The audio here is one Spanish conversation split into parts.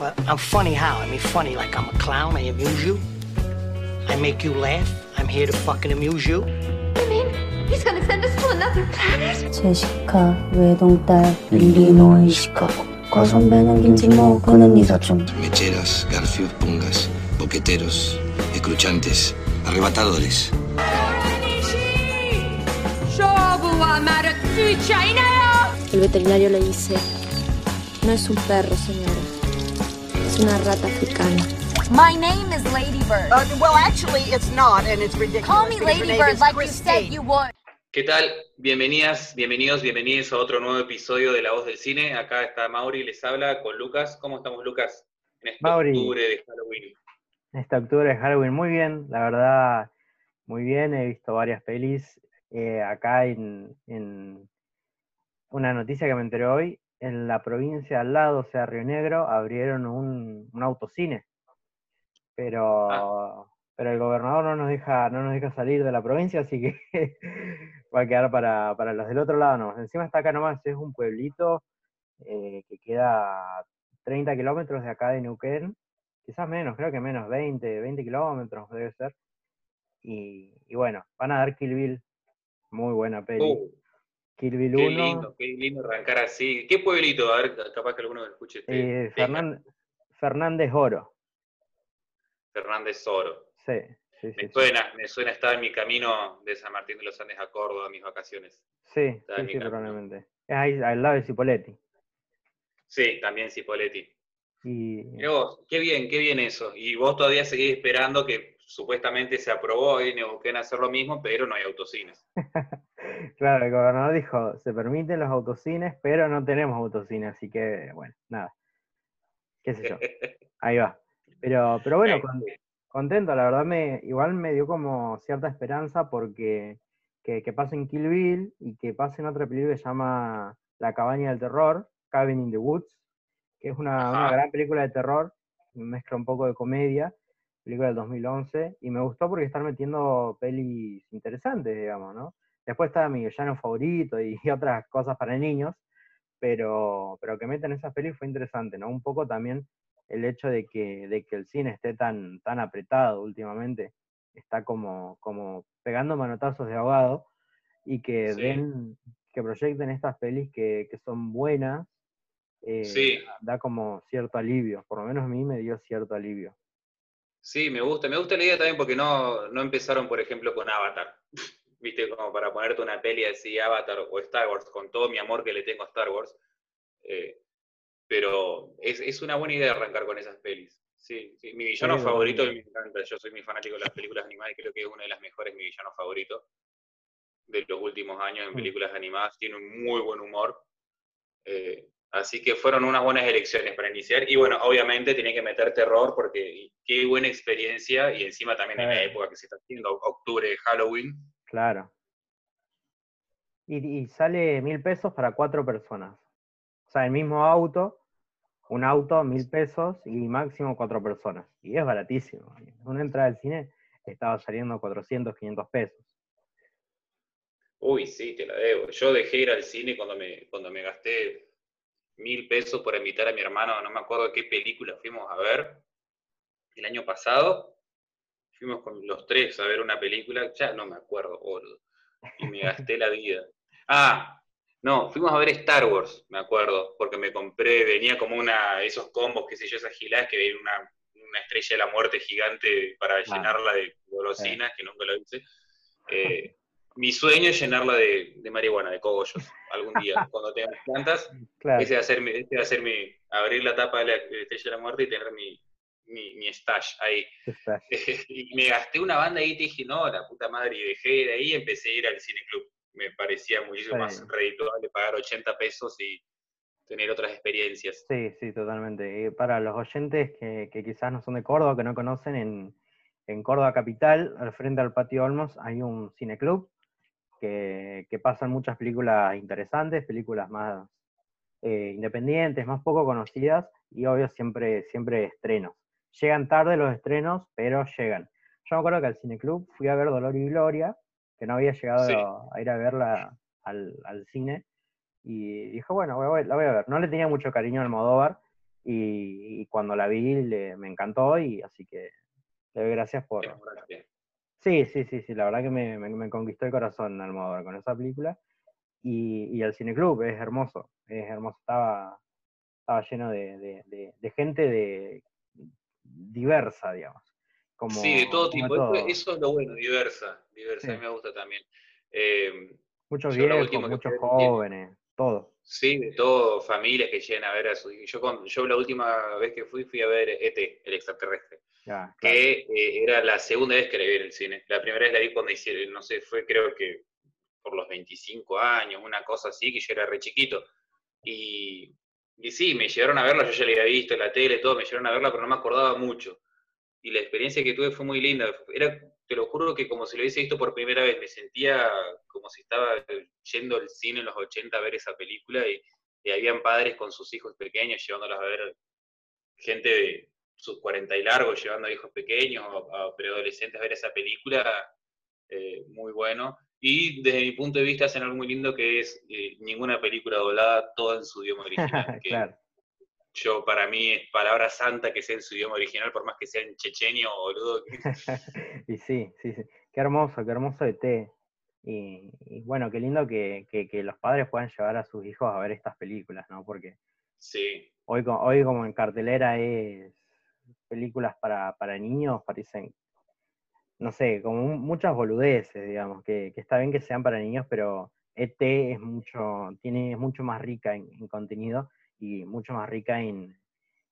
Well, I'm funny how? I mean, funny like I'm a clown. I amuse you. I make you laugh. I'm here to fucking amuse you. You mean he's gonna send us to another planet? 제시카 외동딸 일리노이 시카고 과선배는 김치모 그는 이사촌 Mecheras, garfios, pungas, boqueteros, escruchantes, arrebatadores. El veterinario le dice, no es un perro, señora, es una rata africana. My name is Ladybird. Uh, well, actually, it's not, and it's ridiculous. Call me Ladybird like you said you would. ¿Qué tal? Bienvenidas, bienvenidos, bienvenidos a otro nuevo episodio de La Voz del Cine. Acá está Mauri, les habla con Lucas. ¿Cómo estamos, Lucas? En este Mauri. octubre de Halloween. Este octubre de Halloween, muy bien, la verdad, muy bien. He visto varias pelis. Eh, acá en, en una noticia que me enteré hoy, en la provincia al lado, o sea, Río Negro, abrieron un, un autocine. Pero, pero el gobernador no nos deja, no nos deja salir de la provincia, así que va a quedar para, para los del otro lado nomás. Encima está acá nomás, es un pueblito eh, que queda a 30 kilómetros de acá de Neuquén, quizás menos, creo que menos, 20, 20 kilómetros debe ser. Y, y bueno, van a dar Kill Bill, muy buena peli. Uh, Kill qué 1, lindo, qué lindo arrancar así. ¿Qué pueblito? A ver, capaz que alguno escuche. este eh, tema. Fernan- Fernández Oro, Fernández Oro. sí, sí, sí. Me sí. suena, me suena estar en mi camino de San Martín de los Andes a Córdoba a mis vacaciones. Sí, sí, sí, probablemente. Es ahí al lado de Cipoletti. Sí, también Cipoletti. Y Mirá vos, qué bien, qué bien eso. Y vos todavía seguís esperando que supuestamente se aprobó en Neuquén hacer lo mismo, pero no hay autocines. claro, el gobernador dijo, se permiten los autocines, pero no tenemos autocines, así que, bueno, nada. Qué sé yo. Ahí va. Pero, pero bueno, contento, la verdad me, igual me dio como cierta esperanza porque que, que pase en Kill Bill y que pase en otra película que se llama La cabaña del terror, Cabin in the Woods, que es una, gran película de terror, mezcla un poco de comedia, película del 2011, y me gustó porque están metiendo pelis interesantes, digamos, ¿no? Después está mi villano favorito y, otras cosas para niños, pero, pero que metan esas pelis fue interesante, ¿no? Un poco también el hecho de que, de que el cine esté tan, tan apretado últimamente, está como, como pegando manotazos de ahogado, y que Sí. den, que proyecten estas pelis que, que son buenas, eh, Sí. da como cierto alivio, por lo menos a mí me dio cierto alivio. Sí, me gusta. Me gusta la idea también porque no, no empezaron, por ejemplo, con Avatar. Viste, como para ponerte una peli así, Avatar o Star Wars, con todo mi amor que le tengo a Star Wars. Eh, pero es, es una buena idea arrancar con esas pelis. Sí, sí. Mi villano Sí, favorito, me encanta, yo soy muy fanático de las películas animadas y creo que es una de las mejores mi villano favorito de los últimos años en Mm. películas animadas. Tiene un muy buen humor. Eh, así que fueron unas buenas elecciones para iniciar. Y bueno, obviamente tenía que meter terror porque qué buena experiencia y encima también en la época que se está haciendo, octubre, Halloween. Claro. Y, sale mil pesos para cuatro personas. O sea, el mismo auto, un auto, mil pesos y máximo cuatro personas. Y es baratísimo. Una entrada al cine estaba saliendo 400, 500 pesos. Uy, sí, te la debo. Yo dejé ir al cine cuando me, cuando me gasté mil pesos por invitar a mi hermano, no me acuerdo qué película fuimos a ver el año pasado. Fuimos con los tres a ver una película, ya no me acuerdo, boludo. Y me gasté la vida. Ah, no, fuimos a ver Star Wars, me acuerdo, porque me compré, venía como una, esos combos, qué sé yo, esas giladas que venía una, una estrella de la muerte gigante para llenarla de golosinas, que nunca lo hice. Eh, mi sueño es llenarla de, de marihuana, de cogollos, algún día, cuando tenga plantas. Claro. Ese va a ser mi, ese va a ser mi, abrir la tapa de la estrella de la muerte y tener mi, mi, mi stash ahí. y me gasté una banda ahí y te dije, no, la puta madre, y dejé de ahí y empecé a ir al cineclub. Me parecía muchísimo Está más redituable pagar 80 pesos y tener otras experiencias. Sí, sí, totalmente. Y para los oyentes que, que quizás no son de Córdoba, que no conocen, en, en Córdoba Capital, al frente al Patio Olmos, hay un cineclub que, que pasan muchas películas interesantes, películas más eh, independientes, más poco conocidas, y obvio siempre, siempre estrenos. Llegan tarde los estrenos, pero llegan. Yo me acuerdo que al cineclub fui a ver Dolor y Gloria, que no había llegado Sí. a, ir a verla al, al cine, y dije, bueno, voy la voy a ver. No le tenía mucho cariño al Almodóvar, y, y cuando la vi le- me encantó y así que le doy gracias por... Sí, sí, sí, sí, la verdad que me, me- me conquistó el corazón Almodóvar con esa película. Y, y el cineclub es hermoso, es hermoso, estaba, estaba lleno de, de- de- de gente de diversa, digamos. Como, sí, de todo tipo. todo. Eso, eso es lo bueno, diversa. Diversa, Sí. a mí me gusta también. Eh, Muchos viejos, muchos jóvenes, todo. sí, de todo, familias que lleguen a ver a sus. Yo, con- yo la última vez que fui, fui a ver ET, el extraterrestre. Ya, claro. que eh, era la segunda vez que la vi en el cine. La primera vez la vi cuando hicieron, no sé, fue creo que por los 25 años, una cosa así, que yo era re chiquito. Y, y sí, me llevaron a verla, yo ya la había visto en la tele, todo, me llevaron a verla, pero no me acordaba mucho. Y la experiencia que tuve fue muy linda. Era, te lo juro que como si lo hubiese visto por primera vez, me sentía como si estaba yendo al cine en los 80 a ver esa película y, y habían padres con sus hijos pequeños llevándolos a ver gente de sus 40 y largos llevando a hijos pequeños o preadolescentes a ver esa película, eh, muy bueno. Y desde mi punto de vista hacen algo muy lindo que es eh, ninguna película doblada, toda en su idioma original. que claro. Yo, para mí, es palabra santa que sea en su idioma original, por más que sea en chechenio o boludo. y sí, sí, sí. Qué hermoso, qué hermoso ET. Y, y bueno, qué lindo que, que- que los padres puedan llevar a sus hijos a ver estas películas, ¿no? Porque Sí, hoy, hoy como en cartelera es películas para, para niños, parecen, no sé, como muchas boludeces, digamos, que, que está bien que sean para niños, pero ET es mucho, tiene, es mucho más rica en, en contenido y mucho más rica en,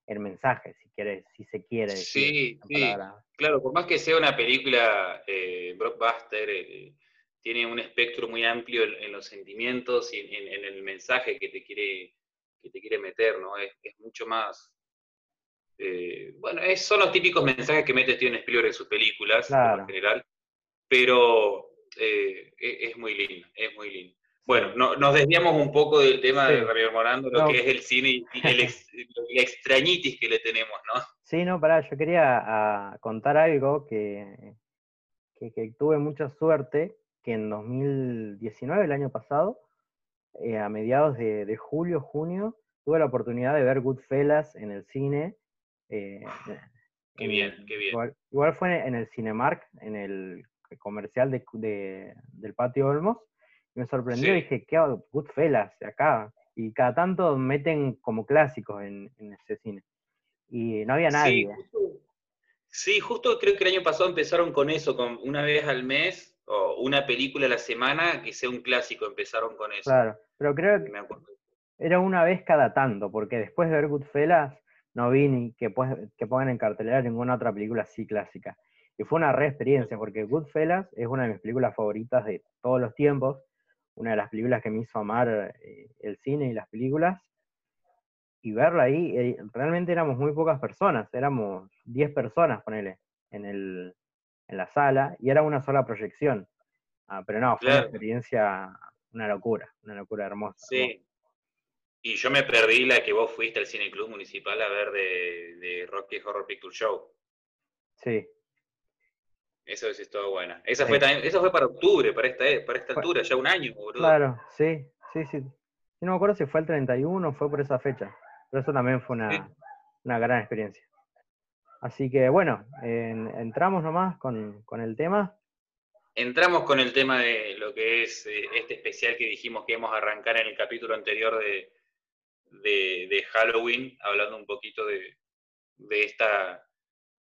en mensajes, si quiere, si se quiere decir. Sí, sí. Claro, por más que sea una película eh, blockbuster, eh, tiene un espectro muy amplio en, en los sentimientos y en, en el mensaje que te quiere, que te quiere meter, ¿no? Es, es mucho más. Eh, bueno, es- son los típicos mensajes que mete Steven Spielberg en sus películas, Claro. lo general, pero eh, es, es muy lindo, es muy lindo. Bueno, no- nos desviamos un poco del tema de. Javier Morando, lo No. que es el cine y y el ex- la extrañitis que le tenemos, ¿no? Sí, no, pará, yo quería contar algo que, que, que tuve mucha suerte, que en 2019, el año pasado, eh, a mediados de, de julio, junio, tuve la oportunidad de ver Goodfellas en el cine. Eh, Qué en- bien, qué bien. Igual, igual fue en el Cinemark, en el comercial de, de- del Patio Olmos, me sorprendió, Sí. dije, ¿qué? Goodfellas, acá. Y cada tanto meten como clásicos en, en ese cine. Y no había nadie. Sí justo, sí, justo creo que el año pasado empezaron con eso, con una vez al mes o una película a la semana que sea un clásico, empezaron con eso. Claro, pero creo que Me acuerdo. era una vez cada tanto, porque después de ver Goodfellas no vi ni que, que pongan en cartelera ninguna otra película así clásica. Y fue una re experiencia, porque Goodfellas es una de mis películas favoritas de todos los tiempos, una de las películas que me hizo amar eh, el cine y las películas. Y verla ahí, eh, realmente éramos muy pocas personas, éramos 10 personas, ponele, en, el, en la sala, y era una sola proyección. Ah, pero no, fue una experiencia, una locura, una locura hermosa. hermosa. Y yo me perdí la que vos fuiste al Cine Club Municipal a ver de, de Rocky Horror Picture Show. Sí, Eso sí estuvo buena. Esa Sí. fue también, eso fue para octubre, para esta, para esta altura, ya un año, boludo. claro, sí, sí, sí. Yo no me acuerdo si fue el 31 o fue por esa fecha, pero eso también fue una, Sí. una gran experiencia. Así que bueno, en- entramos nomás con, con el tema. Entramos con el tema de lo que es eh, este especial que dijimos que íbamos a arrancar en el capítulo anterior de, de, Halloween, hablando un poquito de, de esta,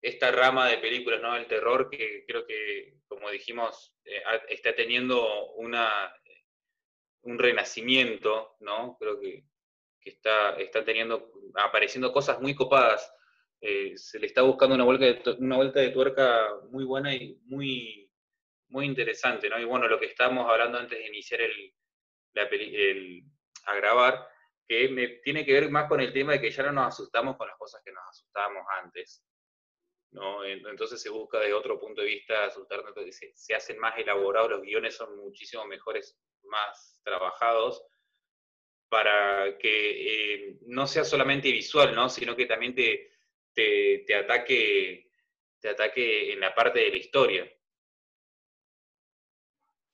esta rama de películas, ¿no? El terror, que creo que, como dijimos, eh, está teniendo una, un renacimiento, ¿no? Creo que, que está, teniendo, apareciendo cosas muy copadas. Eh, se le está buscando una vuelta, de, una vuelta de tuerca muy buena y muy, muy interesante, ¿no? Y bueno, lo que estábamos hablando antes de iniciar el, la peli- el- a grabar, que me, tiene que ver más con el tema de que ya no nos asustamos con las cosas que nos asustábamos antes. ¿no? En- Entonces se busca desde otro punto de vista asustarnos, se, se hacen más elaborados, los guiones son muchísimo mejores, más trabajados, para que eh, no sea solamente visual, ¿no? sino que también te, te, ataque te ataque en la parte de la historia.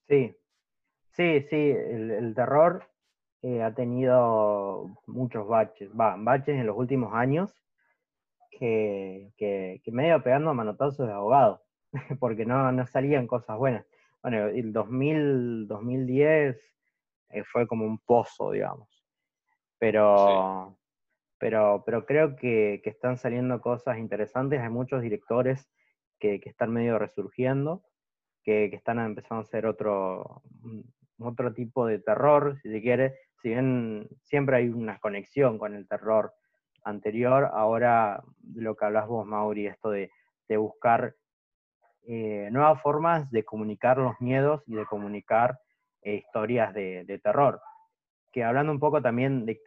Sí, sí, sí, el terror eh, ha tenido muchos baches, va, baches en los últimos años que, que, que me iba pegando manotazos de abogado, porque no, no salían cosas buenas. Bueno, el 2000, 2010 eh, fue como un pozo, digamos. Pero, pero, pero creo que, que están saliendo cosas interesantes. Hay muchos directores que, que están medio resurgiendo, que, que están empezando a hacer otro, otro tipo de terror, si se quiere. Si bien siempre hay una conexión con el terror anterior, ahora lo que hablas vos, Mauri, esto de, de buscar eh, nuevas formas de comunicar los miedos y de comunicar eh, historias de, terror. Que hablando un poco también de,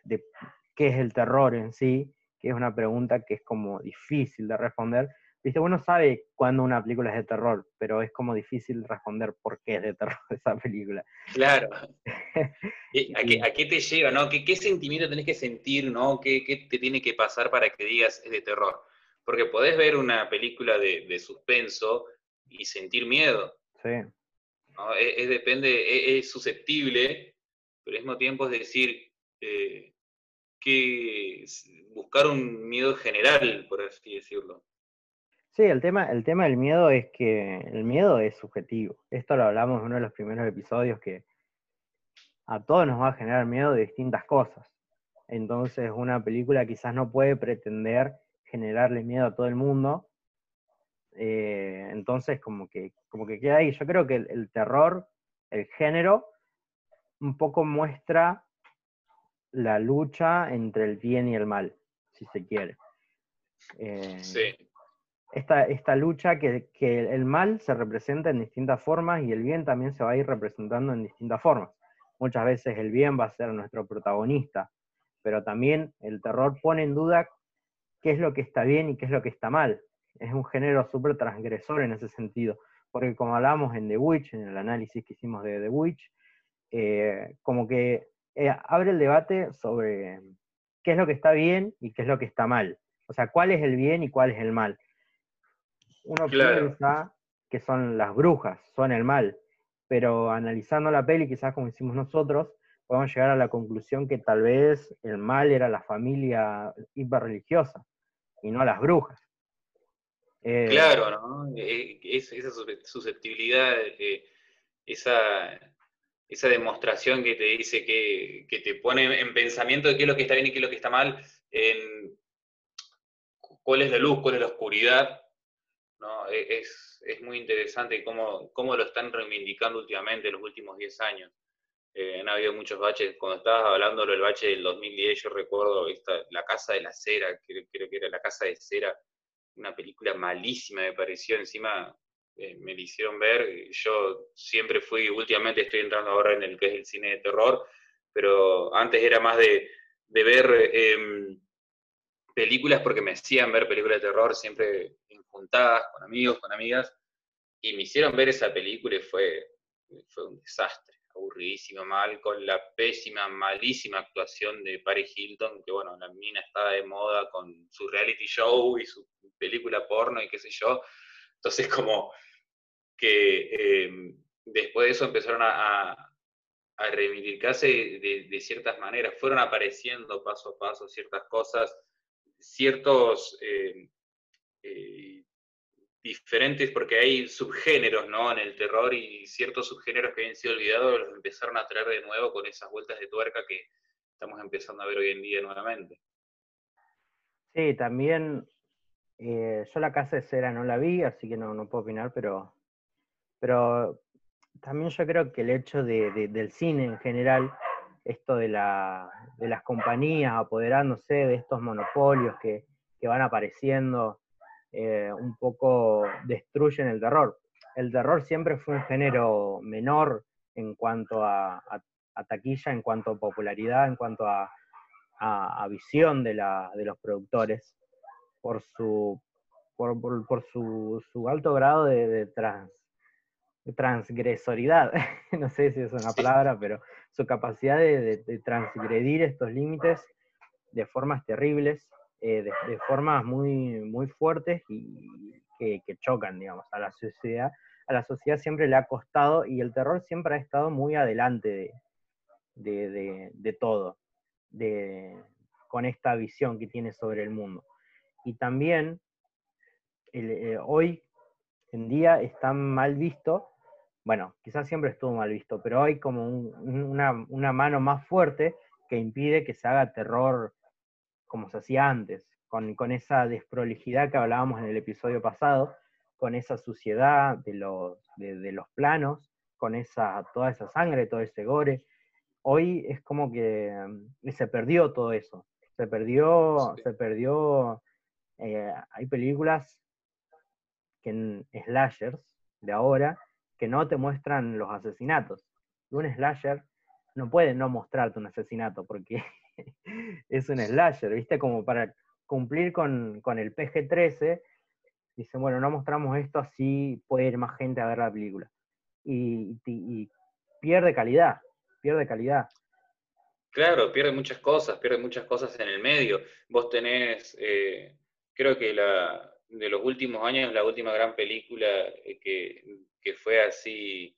qué es el terror en sí, que es una pregunta que es como difícil de responder. Viste, uno sabe cuándo una película es de terror, pero es como difícil responder por qué es de terror esa película. Claro. ¿A qué, ¿A qué, te lleva, no? ¿Qué, ¿Qué, sentimiento tenés que sentir, no? ¿Qué, ¿Qué, te tiene que pasar para que digas es de terror? Porque podés ver una película de, de suspenso y sentir miedo. Sí. ¿no? Es, es, depende, es, es, susceptible, pero al mismo tiempo es decir, eh, que buscar un miedo general, por así decirlo. Sí, el tema, el tema del miedo es que el miedo es subjetivo. Esto lo hablamos en uno de los primeros episodios que a todos nos va a generar miedo de distintas cosas. Entonces una película quizás no puede pretender generarle miedo a todo el mundo. Eh, entonces como que, como que queda ahí. Yo creo que el, terror, el género, un poco muestra la lucha entre el bien y el mal, si se quiere. Eh, sí esta, esta lucha que, que, el mal se representa en distintas formas y el bien también se va a ir representando en distintas formas. Muchas veces el bien va a ser nuestro protagonista, pero también el terror pone en duda qué es lo que está bien y qué es lo que está mal. Es un género súper transgresor en ese sentido, porque como hablamos en The Witch, en el análisis que hicimos de The Witch, eh, como que eh, abre el debate sobre qué es lo que está bien y qué es lo que está mal. O sea, cuál es el bien y cuál es el mal uno claro. piensa que son las brujas, son el mal, pero analizando la peli, quizás como hicimos nosotros, podemos llegar a la conclusión que tal vez el mal era la familia hiperreligiosa y no las brujas. Eh, claro, ¿no? Es, esa susceptibilidad, eh, esa, esa demostración que te dice que, que, te pone en pensamiento de qué es lo que está bien y qué es lo que está mal, en cuál es la luz, cuál es la oscuridad, ¿no? E, es, es, muy interesante cómo, cómo, lo están reivindicando últimamente en los últimos 10 años. Eh, han habido muchos baches. Cuando estabas hablando del bache del 2010, yo recuerdo La Casa de la Cera, creo, que era La Casa de Cera, una película malísima me pareció. Encima eh, me la hicieron ver. Yo siempre fui, últimamente estoy entrando ahora en el que es el cine de terror, pero antes era más de, ver eh, películas porque me hacían ver películas de terror siempre juntadas con amigos, con amigas, y me hicieron ver esa película y fue, fue un desastre, aburridísimo, mal, con la pésima, malísima actuación de Paris Hilton, que bueno, la mina estaba de moda con su reality show y su película porno y qué sé yo. Entonces como que eh, después de eso empezaron a, a, a reivindicarse de, de, ciertas maneras, fueron apareciendo paso a paso ciertas cosas, ciertos... Eh, eh, diferentes, porque hay subgéneros ¿no? en el terror y ciertos subgéneros que habían sido olvidados los empezaron a traer de nuevo con esas vueltas de tuerca que estamos empezando a ver hoy en día nuevamente. Sí, también eh, yo la casa de cera no la vi, así que no, no puedo opinar, pero, pero también yo creo que el hecho de, de, del cine en general, esto de, la, de las compañías apoderándose de estos monopolios que, que van apareciendo, eh, un poco destruyen el terror. El terror siempre fue un género menor en cuanto a, a, a taquilla, en cuanto a popularidad, en cuanto a, a visión de, la, de, los productores, por su, por, por, por su, su, alto grado de, de, trans, de transgresoridad, no sé si es una palabra, pero su capacidad de, de transgredir estos límites de formas terribles, eh, de, formas muy, muy fuertes y que, que, chocan, digamos, a la sociedad. A la sociedad siempre le ha costado y el terror siempre ha estado muy adelante de, de, de- todo, con esta visión que tiene sobre el mundo. Y también eh, hoy en día está mal visto, bueno, quizás siempre estuvo mal visto, pero hay como un- un- una, una mano más fuerte que impide que se haga terror como se hacía antes, con, con esa desprolijidad que hablábamos en el episodio pasado, con esa suciedad de los, de, de los planos, con esa, toda esa sangre, todo ese gore. Hoy es como que mm, se perdió todo eso. Se perdió, Sí. se perdió. eh, hay películas que en slashers de ahora que no te muestran los asesinatos. Un slasher no puede no mostrarte un asesinato porque es un slasher, ¿viste? Como para cumplir con, con el PG-13, dicen, bueno, no mostramos esto, así puede ir más gente a ver la película. Y, pierde calidad, pierde calidad. Claro, pierde muchas cosas, pierde muchas cosas en el medio. Vos tenés, eh, creo que la, de los últimos años, la última gran película eh, que, que fue así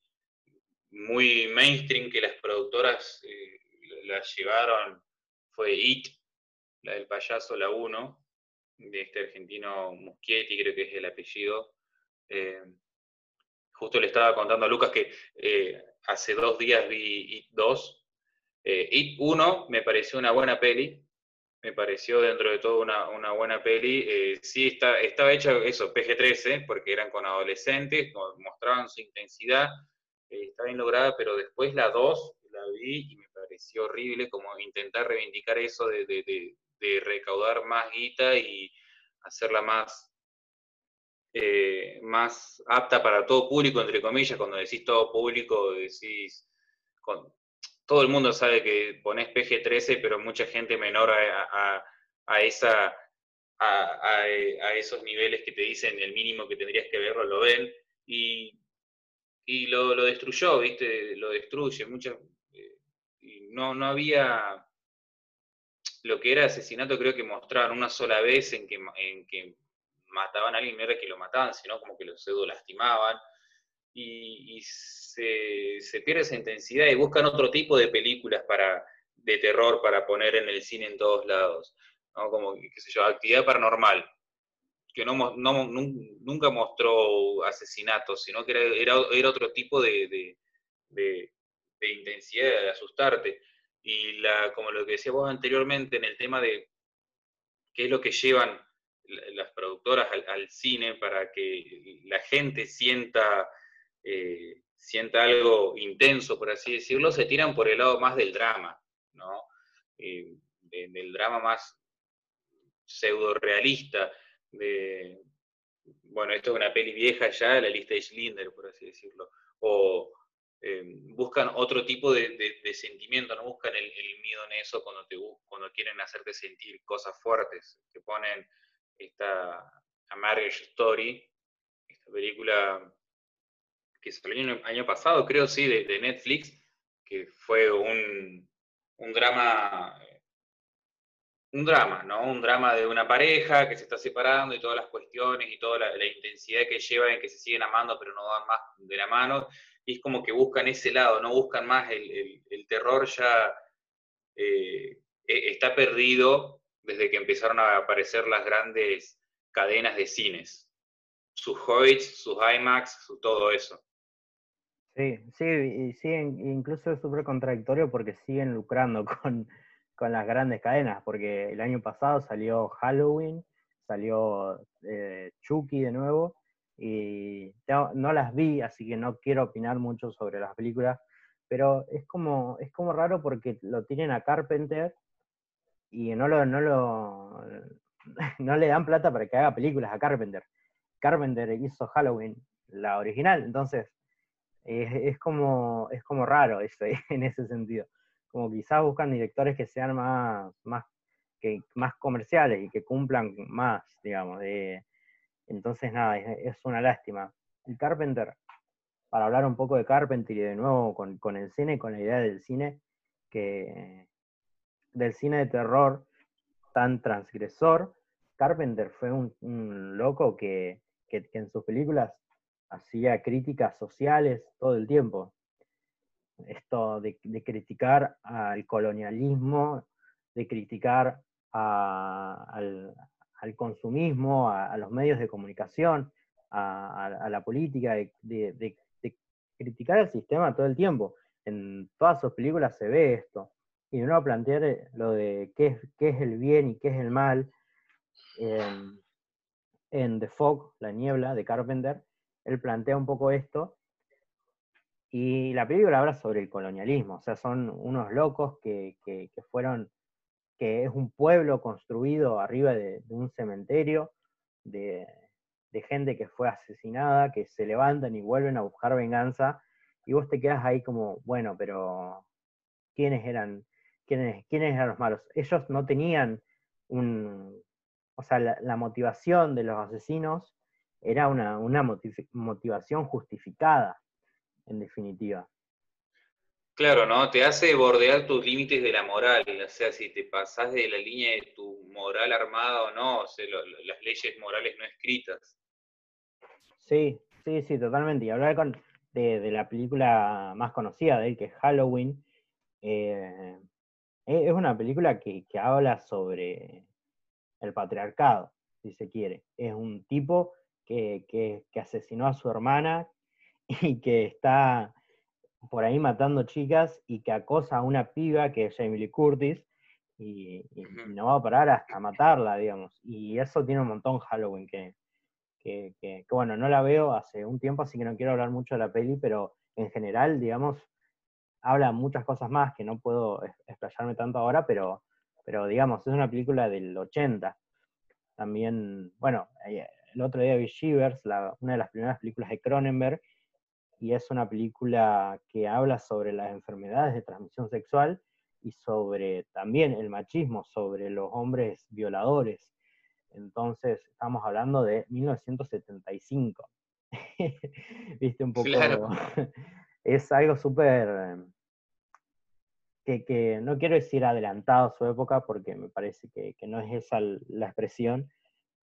muy mainstream, que las productoras eh, la llevaron, fue It, la del payaso, la 1, de este argentino Muschietti, creo que es el apellido. Eh, justo le estaba contando a Lucas que eh, hace dos días vi It 2 eh, It 1 me pareció una buena peli, me pareció dentro de todo una, una buena peli. Sí, está, estaba hecha eso, PG-13, porque eran con adolescentes, mo- mostraban su intensidad, está bien lograda, pero después la 2 la vi y me horrible, como intentar reivindicar eso de, de- recaudar más guita y hacerla más, eh, más apta para todo público, entre comillas, cuando decís todo público, decís... Con, todo el mundo sabe que ponés PG-13, pero mucha gente menor a, a- esa, a, esos niveles que te dicen el mínimo que tendrías que verlo, lo ven, y, y lo, lo destruyó, ¿viste? Lo destruye. Muchas, no, no había lo que era asesinato, creo que mostraban una sola vez en que, en que mataban a alguien, no era que lo mataban, sino como que los pseudo lastimaban y, se, pierde esa intensidad y buscan otro tipo de películas para, de terror para poner en el cine en todos lados, ¿no? Como, qué sé yo, actividad paranormal, que no, no- nun- nunca mostró asesinatos, sino que era, era, otro tipo de- de intensidad, de asustarte. Y la, como lo que decía vos anteriormente en el tema de qué es lo que llevan la- las productoras al, cine para que la gente sienta eh, sienta algo intenso, por así decirlo, se tiran por el lado más del drama, ¿no? Eh, de- del drama más pseudo realista, de, bueno, esto es una peli vieja ya, la lista de Schindler, por así decirlo, o eh, buscan otro tipo de, de- de sentimiento, no buscan el, el miedo en eso cuando, te, cuando quieren hacerte sentir cosas fuertes, te ponen esta A Marriage Story, esta película que salió el año pasado, creo, sí, de, de Netflix, que fue un, un drama, un drama, ¿no? Un drama de una pareja que se está separando y todas las cuestiones y toda la, la intensidad que lleva en que se siguen amando pero no van más de la mano, y es como que buscan ese lado, no buscan más el, el- terror ya eh, e- está perdido desde que empezaron a aparecer las grandes cadenas de cines, sus Hoyts, sus IMAX, su todo eso. Sí, sí, y siguen, incluso es súper contradictorio porque siguen lucrando con, con las grandes cadenas, porque el año pasado salió Halloween, salió eh, Chucky de nuevo, y no, no las vi, así que no quiero opinar mucho sobre las películas, pero es como, es como raro porque lo tienen a Carpenter y no lo, no lo, no le dan plata para que haga películas a Carpenter. Carpenter hizo Halloween, la original, entonces es, es como, es como raro ese, en ese sentido. Como quizás buscan directores que sean más, más, que, más comerciales y que cumplan más, digamos. de- entonces, nada, es, una lástima. Y Carpenter, para hablar un poco de Carpenter y de nuevo con, con el cine, con la idea del cine, que del cine de terror tan transgresor, Carpenter fue un, loco que, que- que en sus películas hacía críticas sociales todo el tiempo. esto de, criticar al colonialismo, de criticar al, consumismo, a, los medios de comunicación, a, la política, de, criticar el sistema todo el tiempo. En todas sus películas se ve esto. Y uno plantear eh, lo de qué es, qué es el bien y qué es el mal. en The Fog, La Niebla, de Carpenter, él plantea un poco esto y la película habla sobre el colonialismo, o sea, son unos locos que, fueron, que es un pueblo construido arriba de, un cementerio, de, gente que fue asesinada, que se levantan y vuelven a buscar venganza, y vos te quedas ahí como, bueno, pero ¿quiénes eran, quiénes, quiénes eran los malos? Ellos no tenían un, o sea, la, motivación de los asesinos era una, una motivación justificada en definitiva. Claro, ¿no? Te hace bordear tus límites de la moral, o sea, si te pasás de la línea de tu moral armada o no, o sea, las leyes morales no escritas. Sí, sí, sí, totalmente. Y hablar con, de, la película más conocida de él, que es Halloween, eh, es una película que, habla sobre el patriarcado, si se quiere. Es un tipo que, que asesinó a su hermana, y que está por ahí matando chicas y que acosa a una piba que es Jamie Lee Curtis y, no va a parar hasta matarla, digamos. Y eso tiene un montón Halloween que, que, bueno, no la veo hace un tiempo, así que no quiero hablar mucho de la peli, pero en general, digamos, habla muchas cosas más que no puedo explayarme tanto ahora, pero, pero digamos, es una película del 80. También, bueno, el otro día vi Shivers, una de las primeras películas de Cronenberg, y es una película que habla sobre las enfermedades de transmisión sexual y sobre también el machismo, sobre los hombres violadores. Entonces, estamos hablando de 1975. Viste un poco. es algo súper. Que, no quiero decir adelantado a su época, porque me parece que, que no es esa la expresión,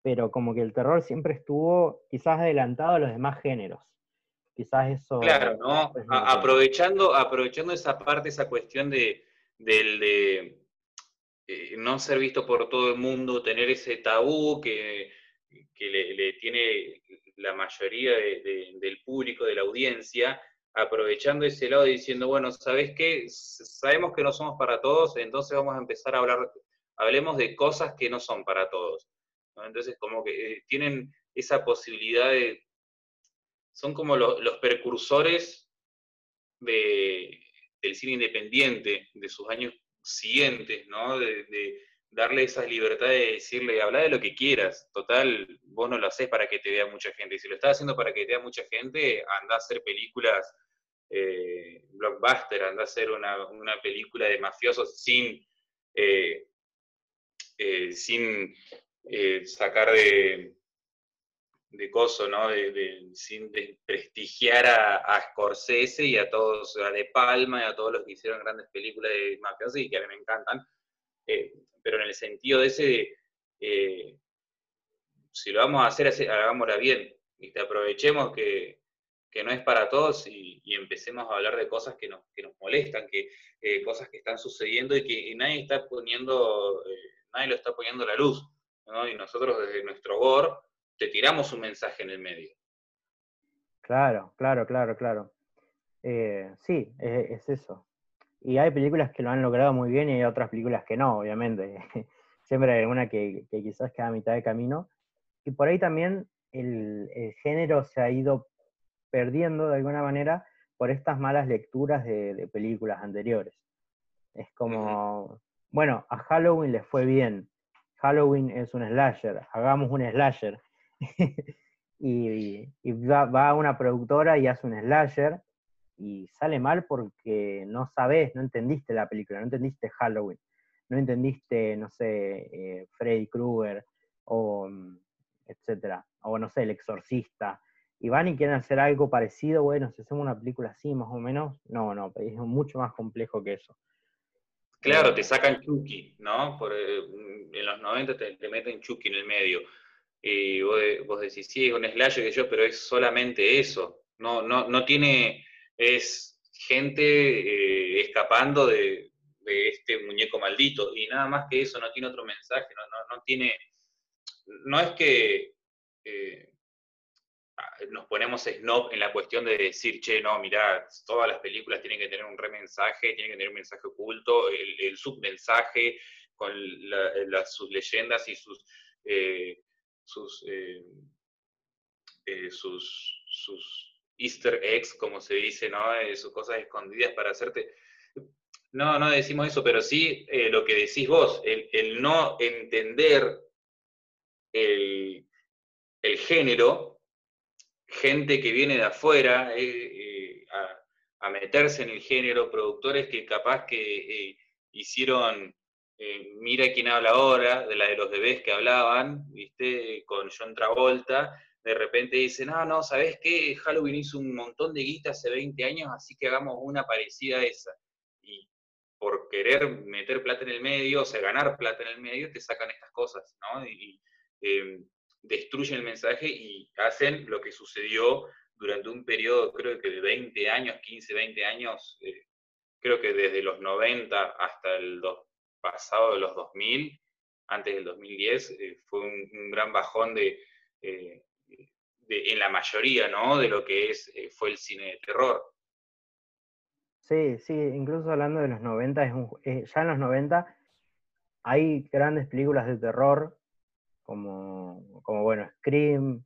pero como que el terror siempre estuvo quizás adelantado a los demás géneros quizás eso... Claro, ¿no? aprovechando, aprovechando esa parte, esa cuestión de, del de eh, no ser visto por todo el mundo, tener ese tabú que, le, tiene la mayoría del público, de la audiencia, aprovechando ese lado y diciendo, bueno, ¿sabes qué? Sabemos que no somos para todos, entonces vamos a empezar a hablar, hablemos de cosas que no son para todos. Entonces, como que eh, tienen esa posibilidad de son como los precursores del cine independiente de sus años siguientes, ¿no? De, darle esas libertades de decirle, habla de lo que quieras, total, vos no lo haces para que te vea mucha gente, y si lo estás haciendo para que te vea mucha gente, anda a hacer películas eh, blockbuster, anda a hacer una, película de mafiosos sin, eh, eh, sin sacar de, de coso, ¿no? De, sin desprestigiar a, a, Scorsese y a todos, a De Palma y a todos los que hicieron grandes películas de mafiosos y que a mí me encantan, eh, pero en el sentido de ese, eh, si lo vamos a hacer, hagámosla bien, y aprovechemos que, no es para todos y, empecemos a hablar de cosas que nos, que nos molestan, que eh, cosas que están sucediendo y que nadie está poniendo, nadie lo está poniendo a la luz, ¿no? Y nosotros desde nuestro gore te tiramos un mensaje en el medio. Claro, claro, claro, claro. Eh, sí, es, eso. Y hay películas que lo han logrado muy bien y hay otras películas que no, obviamente. Siempre hay alguna que, quizás queda a mitad de camino. Y por ahí también el, género se ha ido perdiendo de alguna manera por estas malas lecturas de, películas anteriores. Es como, bueno, a Halloween le fue bien. Halloween es un slasher, hagamos un slasher. y, va, a una productora y hace un slasher y sale mal porque no sabes, no entendiste la película, no entendiste Halloween, no entendiste, no sé, eh, Freddy Krueger o mm, etcétera, o no sé, El Exorcista, y van y quieren hacer algo parecido, bueno, si hacemos una película así, más o menos, no, no, es mucho más complejo que eso. Claro, eh, te sacan Chucky, ¿no? Por, eh, en los 90 te, te, meten Chucky en el medio y vos, decís, sí, es un slasher que yo, pero es solamente eso. No, no, no tiene, es gente eh, escapando de, este muñeco maldito. Y nada más que eso, no tiene otro mensaje, no, no, tiene. No es que eh, nos ponemos snob en la cuestión de decir, che, no, mirá, todas las películas tienen que tener un remensaje, tienen que tener un mensaje oculto, el, submensaje con sus leyendas y sus. Eh, sus, sus, sus easter eggs, como se dice, ¿no? sus cosas escondidas para hacerte... No, no decimos eso, pero sí eh, lo que decís vos, el, no entender el, género, gente que viene de afuera eh, eh, a, meterse en el género, productores que capaz que hicieron Mira quién habla ahora, de la de los bebés que hablaban, ¿viste? Con John Travolta, de repente dicen, no, no, ¿sabes qué? Halloween hizo un montón de guita hace 20 años, así que hagamos una parecida a esa. Y por querer meter plata en el medio, o sea, ganar plata en el medio, te sacan estas cosas, ¿no? Y, em, destruyen el mensaje y hacen lo que sucedió durante un periodo, creo que de 20 años, 15, 20 años, eh, creo que desde los 90 hasta el pasado de los 2000, antes del 2010, eh, fue un, gran bajón de, eh, en la mayoría, ¿no? De lo que es, eh, fue el cine de terror. Sí, sí, incluso hablando de los 90, es ya en los 90 hay grandes películas de terror, como, como bueno, Scream,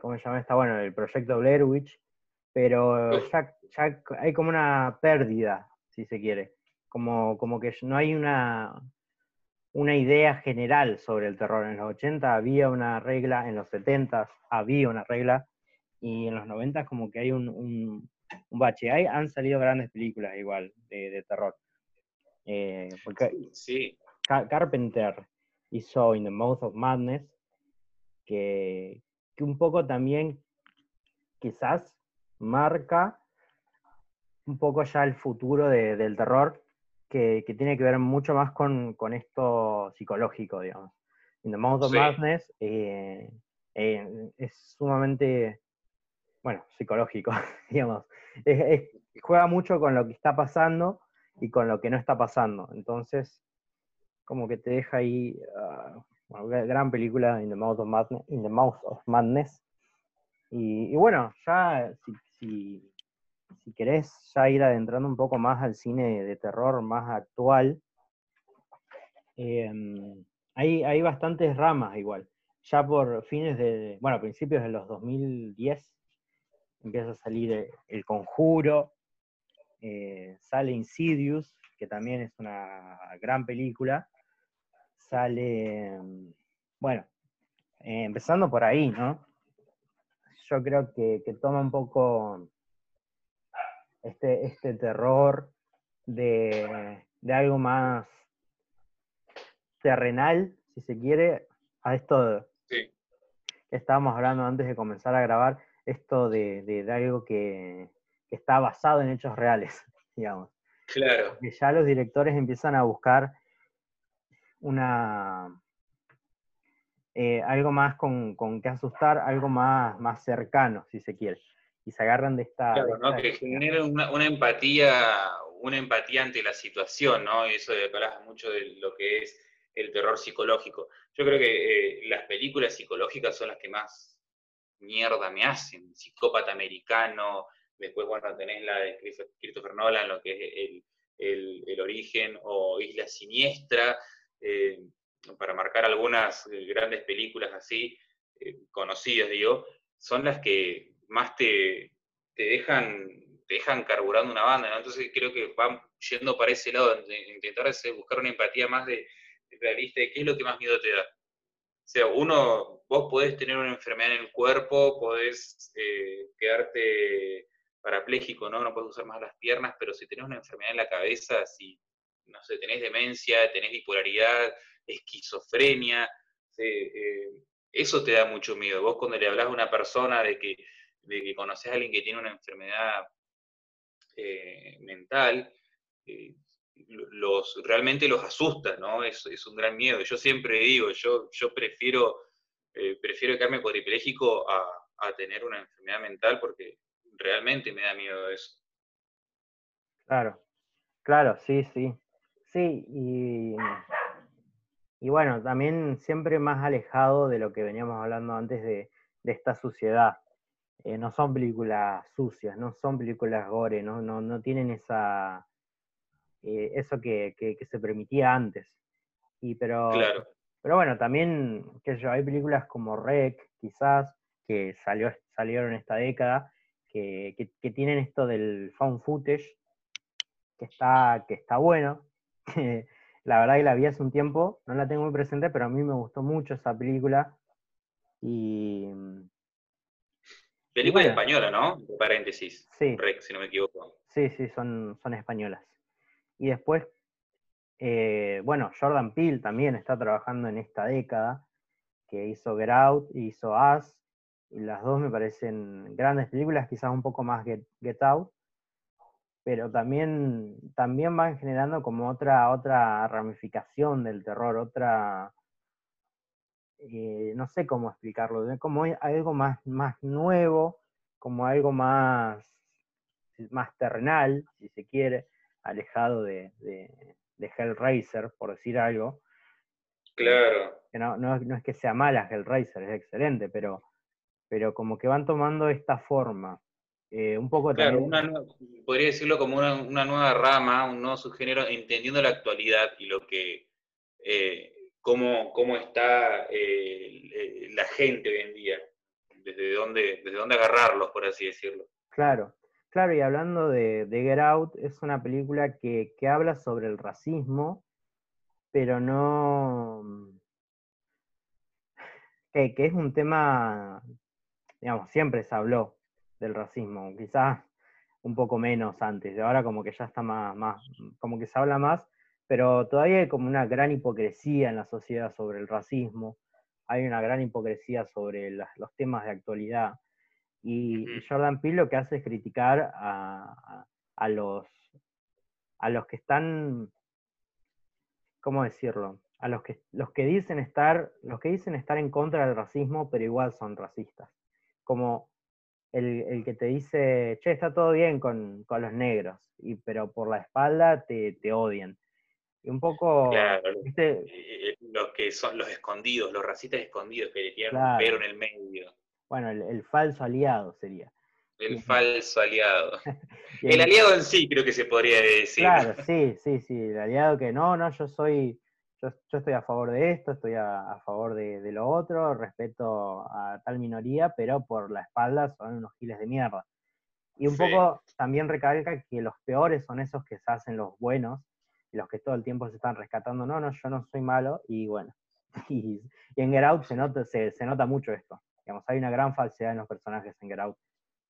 ¿cómo se llama esta? Bueno, el proyecto Blair Witch, pero ya, ya, hay como una pérdida, si se quiere, como, como que no hay una, una idea general sobre el terror. En los 80 había una regla, en los 70 había una regla, y en los 90 como que hay un, un, bache. Hay, han salido grandes películas igual de, terror. Eh, porque sí. Carpenter hizo In the Mouth of Madness, que, que un poco también quizás marca un poco ya el futuro del terror, que, tiene que ver mucho más con, esto psicológico, digamos. In the Mouth of Madness eh, eh, es sumamente, bueno, psicológico, digamos. juega mucho con lo que está pasando y con lo que no está pasando. Entonces, como que te deja ahí, uh, gran película In the Mouth of Madness. In the Mouth of Madness. Y, bueno, ya si si querés ya ir adentrando un poco más al cine de terror más actual, em, hay, bastantes ramas igual. Ya por fines de, bueno, principios de los 2010 empieza a salir El Conjuro, eh, sale Insidious, que también es una gran película, sale, em, bueno, eh, empezando por ahí, ¿no? Yo creo que toma un poco este, este terror de, algo más terrenal, si se quiere, a esto que estábamos hablando antes de comenzar a grabar, esto de, algo que, está basado en hechos reales, digamos. Claro. Que ya los directores empiezan a buscar una eh, algo más con, con, que asustar, algo más, más cercano, si se quiere y se agarran de esta... Claro, ¿no? que genera una, empatía, una empatía ante la situación, ¿no? Y eso de hablas mucho de lo que es el terror psicológico. Yo creo que eh, las películas psicológicas son las que más mierda me hacen. Psicópata americano, después, bueno, tenés la de Christopher Nolan, lo que es el, origen, o Isla Siniestra, eh, para marcar algunas eh, grandes películas así, conocidas, digo, son las que más te, te dejan, te dejan carburando una banda, ¿no? Entonces creo que van yendo para ese lado, intentar buscar una empatía más de, realista de qué es lo que más miedo te da. O sea, uno, vos podés tener una enfermedad en el cuerpo, podés eh, quedarte parapléjico, ¿no? No puedes usar más las piernas, pero si tenés una enfermedad en la cabeza, si, no sé, tenés demencia, tenés bipolaridad, esquizofrenia, eh, eso te da mucho miedo. Vos cuando le hablas a una persona de que de que conoces a alguien que tiene una enfermedad eh, mental, eh, los, realmente los asusta, ¿no? Es, es, un gran miedo. Yo siempre digo, yo, yo prefiero, eh, prefiero quedarme cuadripléjico a, a, tener una enfermedad mental porque realmente me da miedo eso. Claro, claro, sí, sí. Sí, y, y bueno, también siempre más alejado de lo que veníamos hablando antes de, de esta suciedad. Eh, no son películas sucias, no son películas gore, no, no, no tienen esa eh, eso que, que, que se permitía antes. Y pero, Claro. pero bueno, también, qué sé yo, hay películas como Rec, quizás, que salió, salieron esta década, que, que- que tienen esto del found footage, que está, que está bueno. la verdad que la vi hace un tiempo, no la tengo muy presente, pero a mí me gustó mucho esa película. Y Película bueno. española, ¿no? Paréntesis. sí, Rec, si no me equivoco. sí, sí, son, son españolas. Y después, eh, bueno, Jordan Peele también está trabajando en esta década, que hizo Get Out, hizo Us, y las dos me parecen grandes películas, quizás un poco más Get, Get Out, pero también, también van generando como otra, otra ramificación del terror, otra, eh, no sé cómo explicarlo, como algo más, más nuevo, como algo más, más terrenal, si se quiere, alejado de, de, de Hellraiser, por decir algo. Claro. Que no, no, no es que sea mala Hellraiser, es excelente, pero, pero como que van tomando esta forma. Eh, un poco Claro, también. una podría decirlo como una, una nueva rama, un nuevo subgénero, entendiendo la actualidad y lo que, eh, cómo, cómo está eh, eh, la gente hoy en día, desde dónde, desde dónde agarrarlos, por así decirlo. Claro, claro, y hablando de, de Get Out, es una película que, que habla sobre el racismo, pero no. que, que es un tema, digamos, siempre se habló del racismo, quizás un poco menos antes, de ahora como que ya está más, más, como que se habla más, pero todavía hay como una gran hipocresía en la sociedad sobre el racismo, hay una gran hipocresía sobre los temas de actualidad. Y. Jordan Peele lo que hace es criticar a, a- a los, a los que están, ¿cómo decirlo? A los que, los que dicen estar, los que dicen estar en contra del racismo, pero igual son racistas. Como el, el que te dice, che, está todo bien con, con los negros, y, pero por la espalda te, te odian. Y un poco, Claro, lo- ¿viste? Eh, eh, los que son los escondidos, los racistas escondidos que le tiran Claro. un pero en el medio. Bueno, el, el falso aliado sería. El falso aliado. El aliado en sí creo que se podría decir. Claro, sí, sí, sí, el aliado que no, no, yo soy, yo, yo estoy a favor de esto, estoy a, a favor de, de lo otro, respeto a tal minoría, pero por la espalda son unos giles de mierda. Y un Sí. poco también recalca que los peores son esos que se hacen los buenos, los que todo el tiempo se están rescatando, no, no, yo no soy malo, y bueno, y, y en Get Out se nota, se, se nota mucho esto, digamos, hay una gran falsedad en los personajes en Get Out,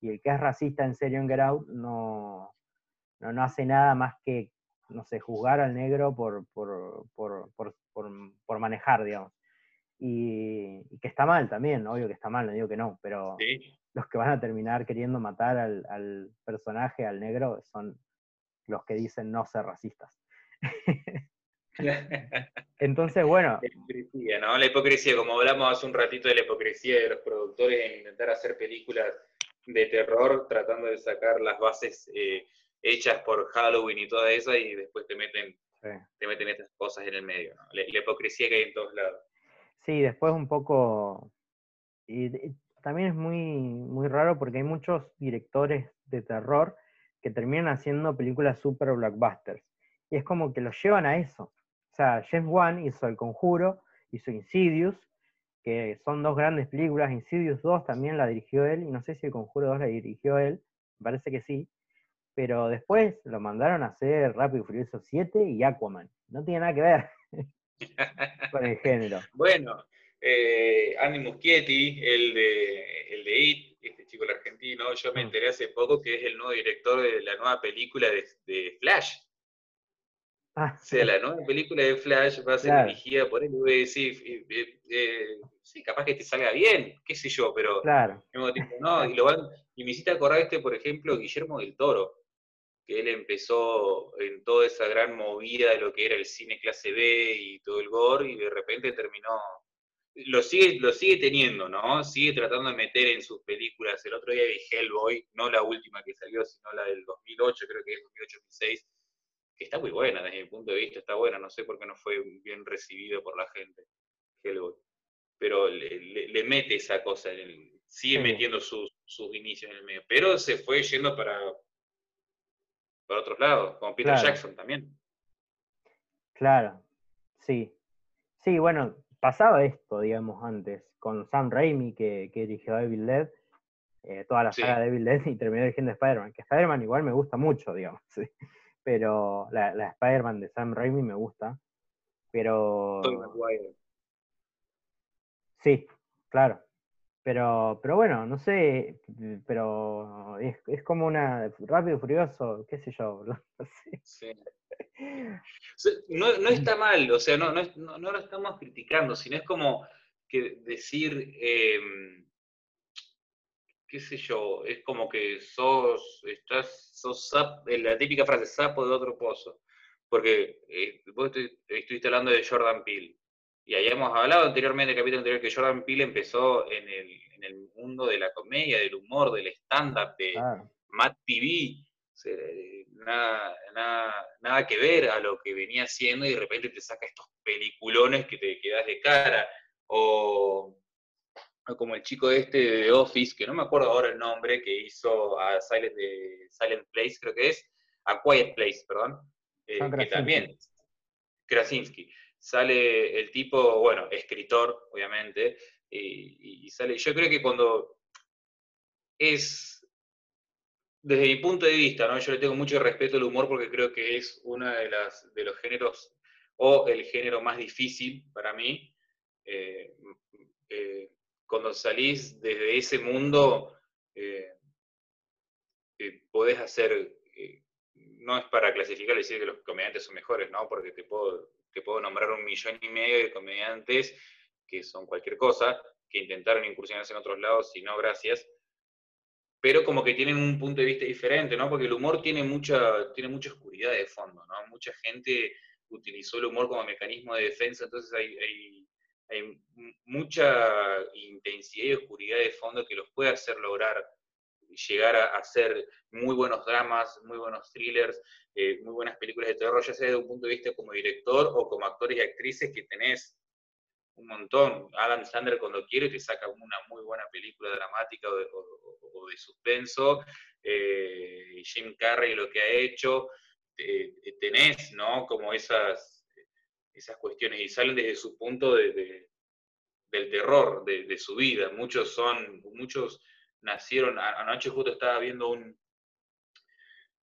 y el que es racista en serio en Get Out no, no, no hace nada más que, no sé, juzgar al negro por, por, por, por, manejar, digamos. Y, y que está mal también, obvio que está mal, no digo que no, pero Sí. los que van a terminar queriendo matar al, al personaje, al negro, son los que dicen no ser racistas. Entonces, bueno, La hipocresía, ¿no? La hipocresía, como hablamos hace un ratito de la hipocresía de los productores en intentar hacer películas de terror, tratando de sacar las bases eh, hechas por Halloween y toda esa, y después te meten, sí. te meten estas cosas en el medio, ¿no? La, la hipocresía que hay en todos lados. Sí, después un poco. Y, y también es muy, muy raro porque hay muchos directores de terror que terminan haciendo películas super blockbusters. Y es como que los llevan a eso. O sea, James Wan hizo El Conjuro, hizo Insidious, que son dos grandes películas. Insidious 2 también la dirigió él, y no sé si El Conjuro 2 la dirigió él, me parece que sí. Pero después lo mandaron a hacer Rápido y Furioso 7 y Aquaman. No tiene nada que ver con el género. Bueno, eh, Andy Muschietti, el de, el de It, este chico el argentino, yo me Mm. enteré hace poco que es el nuevo director de la nueva película de, de Flash. Ah, O sea, la nueva película de Flash va a ser Claro. dirigida por él. Y voy a decir, eh, eh, eh, sí, capaz que te salga bien, qué sé yo, pero claro. al mismo tiempo no. Y, lo van, y me hiciste acordar este, por ejemplo, Guillermo del Toro, que él empezó en toda esa gran movida de lo que era el cine clase B y todo el gore, y de repente terminó lo sigue, lo sigue teniendo, ¿no? Sigue tratando de meter en sus películas. El otro día vi Hellboy, no la última que salió, sino la del 2008, creo que es 2008-2006, que está muy buena desde mi punto de vista, está buena, no sé por qué no fue bien recibido por la gente, Hellboy. Pero le, mete esa cosa, sigue metiendo sus, sus inicios en el medio, pero se fue yendo para, para otros lados, como Peter Jackson también. Claro, sí. Sí, bueno, pasaba esto, digamos, antes, con Sam Raimi, que, que dirigió Evil Dead, eh, toda la saga de Evil Dead y terminó dirigiendo Spider-Man, que Spider-Man igual me gusta mucho, digamos, pero la, la Spider-Man de Sam Raimi me gusta, pero... Sí, claro. Pero, pero bueno, no sé, pero es, es como una rápido, furioso, qué sé yo. Sí. No, no, está mal, o sea, no, no, no, lo estamos criticando, sino es como que decir, em, qué sé yo, es como que sos, estás, sos la típica frase, sapo de otro pozo. Porque eh, vos estuviste hablando de Jordan Peele, y hayamos hablado anteriormente, en el capítulo anterior, que Jordan Peele empezó en el, en el mundo de la comedia, del humor, del stand-up, de Matt TV. nada, nada, nada, que ver a lo que venía haciendo y de repente te saca estos peliculones que te quedas de cara. O, como el chico este de Office, que no me acuerdo ahora el nombre, que hizo a Silent, de Silent Place, creo que es, a Quiet Place, perdón, eh, que también, Krasinski. Sale el tipo, bueno, escritor, obviamente, y, sale, yo creo que cuando es, desde mi punto de vista, ¿no? yo le tengo mucho respeto al humor porque creo que es uno de, las, de los géneros, o el género más difícil para mí. Eh, eh, cuando salís desde ese mundo, eh, podés hacer, no es para clasificar y decir que los comediantes son mejores, ¿no? Porque te puedo te puedo nombrar un millón y medio de comediantes que son cualquier cosa, que intentaron incursionarse en otros lados y no, gracias. Pero como que tienen un punto de vista diferente, ¿no? Porque el humor tiene mucha, tiene mucha oscuridad de fondo, ¿no? Mucha gente utilizó el humor como mecanismo de defensa, entonces hay, hay, hay mucha intensidad y oscuridad de fondo que los puede hacer lograr llegar a hacer muy buenos dramas, muy buenos thrillers, eh, muy buenas películas de terror, ya sea desde un punto de vista como director o como actores y actrices que tenés un montón. Adam Sandler cuando quiere te saca una muy buena película dramática o de, suspenso. Eh, Jim Carrey lo que ha hecho, tenés, ¿no? Como esas, esas cuestiones y salen desde su punto de, del terror, de, su vida. Muchos son, muchos nacieron, anoche justo estaba viendo un,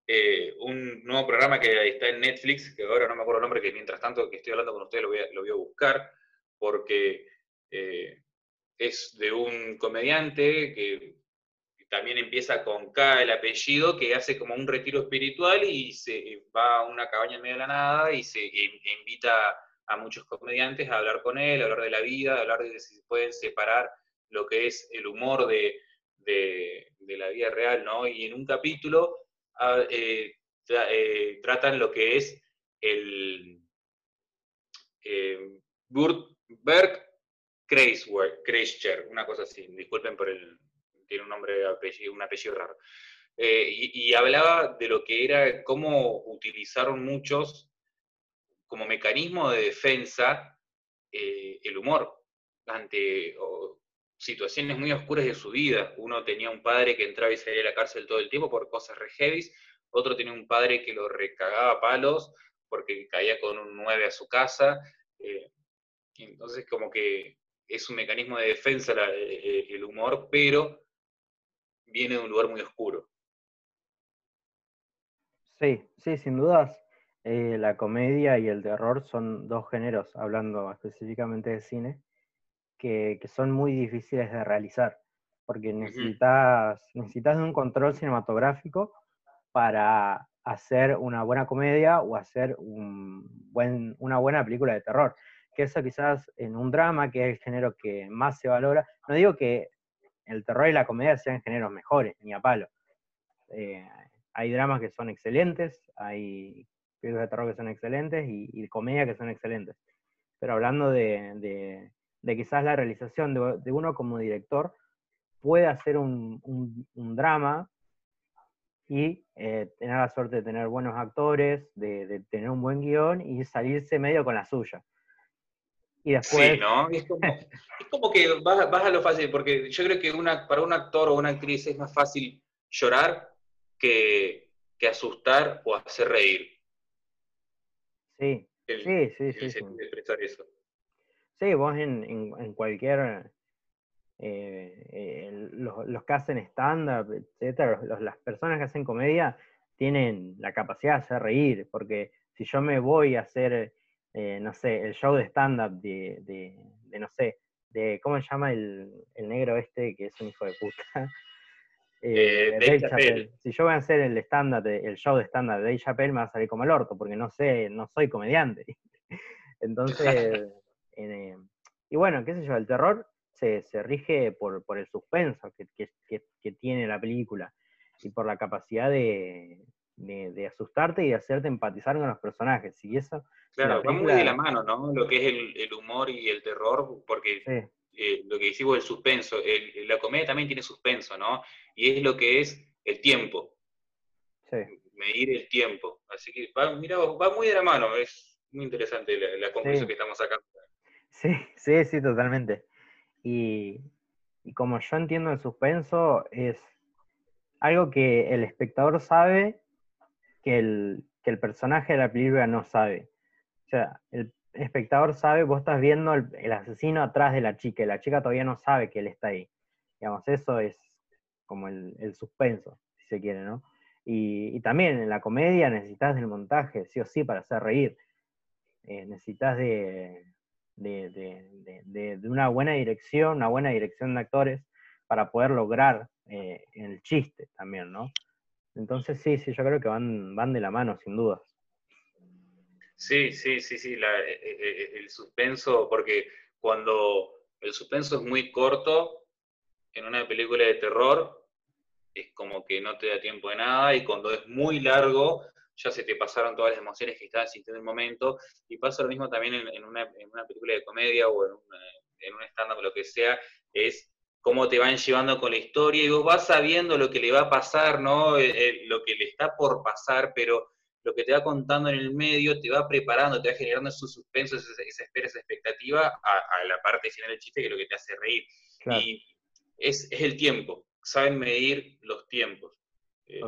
eh, un nuevo programa que está en Netflix, que ahora no me acuerdo el nombre, que mientras tanto que estoy hablando con ustedes lo voy a, lo voy a buscar, porque eh, es de un comediante que también empieza con K el apellido, que hace como un retiro espiritual y se va a una cabaña en medio de la nada y se invita a muchos comediantes a hablar con él, a hablar de la vida, a hablar de si pueden separar lo que es el humor de, de, la vida real, ¿no? Y en un capítulo ah, eh, eh, tratan lo que es el eh, Berg Kreischer, una cosa así, disculpen por el, tiene un nombre, apellido, un apellido raro. y, hablaba de lo que era, cómo utilizaron muchos como mecanismo de defensa el humor ante, situaciones muy oscuras de su vida. Uno tenía un padre que entraba y salía de la cárcel todo el tiempo por cosas re otro tenía un padre que lo recagaba a palos porque caía con un 9 a su casa. Eh, entonces como que es un mecanismo de defensa eh, eh, el humor, pero viene de un lugar muy oscuro. Sí, sí, sin dudas. la comedia y el terror son dos géneros, hablando específicamente de cine, que, son muy difíciles de realizar, porque necesitas, necesitas un control cinematográfico para hacer una buena comedia o hacer un buen, una buena película de terror. Que eso quizás en un drama, que es el género que más se valora, no digo que el terror y la comedia sean géneros mejores, ni a palo. Eh, hay dramas que son excelentes, hay películas de terror que son excelentes y, comedia que son excelentes. Pero hablando de, de quizás la realización de, uno como director puede hacer un drama y eh, tener la suerte de tener buenos actores, de, de tener un buen guion y salirse medio con la suya. Y después, Sí, ¿no? Es como, es como que vas, vas a lo fácil, porque yo creo que una, para un actor o una actriz es más fácil llorar que, que asustar o hacer reír. sí, El, sí, sí, el sí, sí. de eso. Sí, vos en, en, en cualquier, eh, eh, los, los que hacen stand-up, etcétera, los- los- las personas que hacen comedia tienen la capacidad de hacer reír, porque si yo me voy a hacer, eh, no sé, el show de stand-up de, de, de, no sé, de, ¿cómo se llama el, el negro este que es un hijo de puta? Eh, Dave Dave Chappelle. Chappelle. Si yo voy a hacer el stand-up, el show de stand-up de Dave Chappelle, me va a salir como el orto, porque no sé, no soy comediante. Entonces, eh, y bueno, qué sé yo, el terror se, se rige por, por el suspenso que- que tiene la película y por la capacidad de, de- de asustarte y de hacerte empatizar con los personajes. Y eso, Claro, va muy de la mano, ¿no? Lo que es el, el humor y el terror, porque sí, eh, lo que decimos el suspenso, el- la comedia también tiene suspenso, ¿no? Y es lo que es el tiempo, sí. medir el tiempo. Así que va, mira, va muy de la mano, es muy interesante la, la conclusión Sí. que estamos sacando. Sí, sí, sí, totalmente. Y, y como yo entiendo el suspenso, es algo que el espectador sabe que el, que el personaje de la película no sabe. O sea, el espectador sabe, vos estás viendo el, asesino atrás de la chica, y la chica todavía no sabe que él está ahí. Digamos, eso es como el, el suspenso, si se quiere, ¿no? Y, y también en la comedia necesitas del montaje, sí o sí, para hacer reír. Eh, necesitas de- de- de- de una buena dirección, una buena dirección de actores para poder lograr eh, el chiste también, ¿no? Entonces sí, sí, yo creo que van, van de la mano, sin dudas. Sí, sí, sí, sí, la- eh, eh, el suspenso, porque cuando el suspenso es muy corto en una película de terror, es como que no te da tiempo de nada, y cuando es muy largo, ya se te pasaron todas las emociones que estabas sintiendo en el momento, y pasa lo mismo también en, en una, en una película de comedia o en, una- en un stand-up, lo que sea, es cómo te van llevando con la historia, y vos vas sabiendo lo que le va a pasar, ¿no? Eh, eh, lo que le está por pasar, pero lo que te va contando en el medio te va preparando, te va generando esos suspenso, esa, esa espera, esa expectativa a, a la parte final del chiste que es lo que te hace reír. Claro, Y es, es el tiempo, saben medir los tiempos. Eh,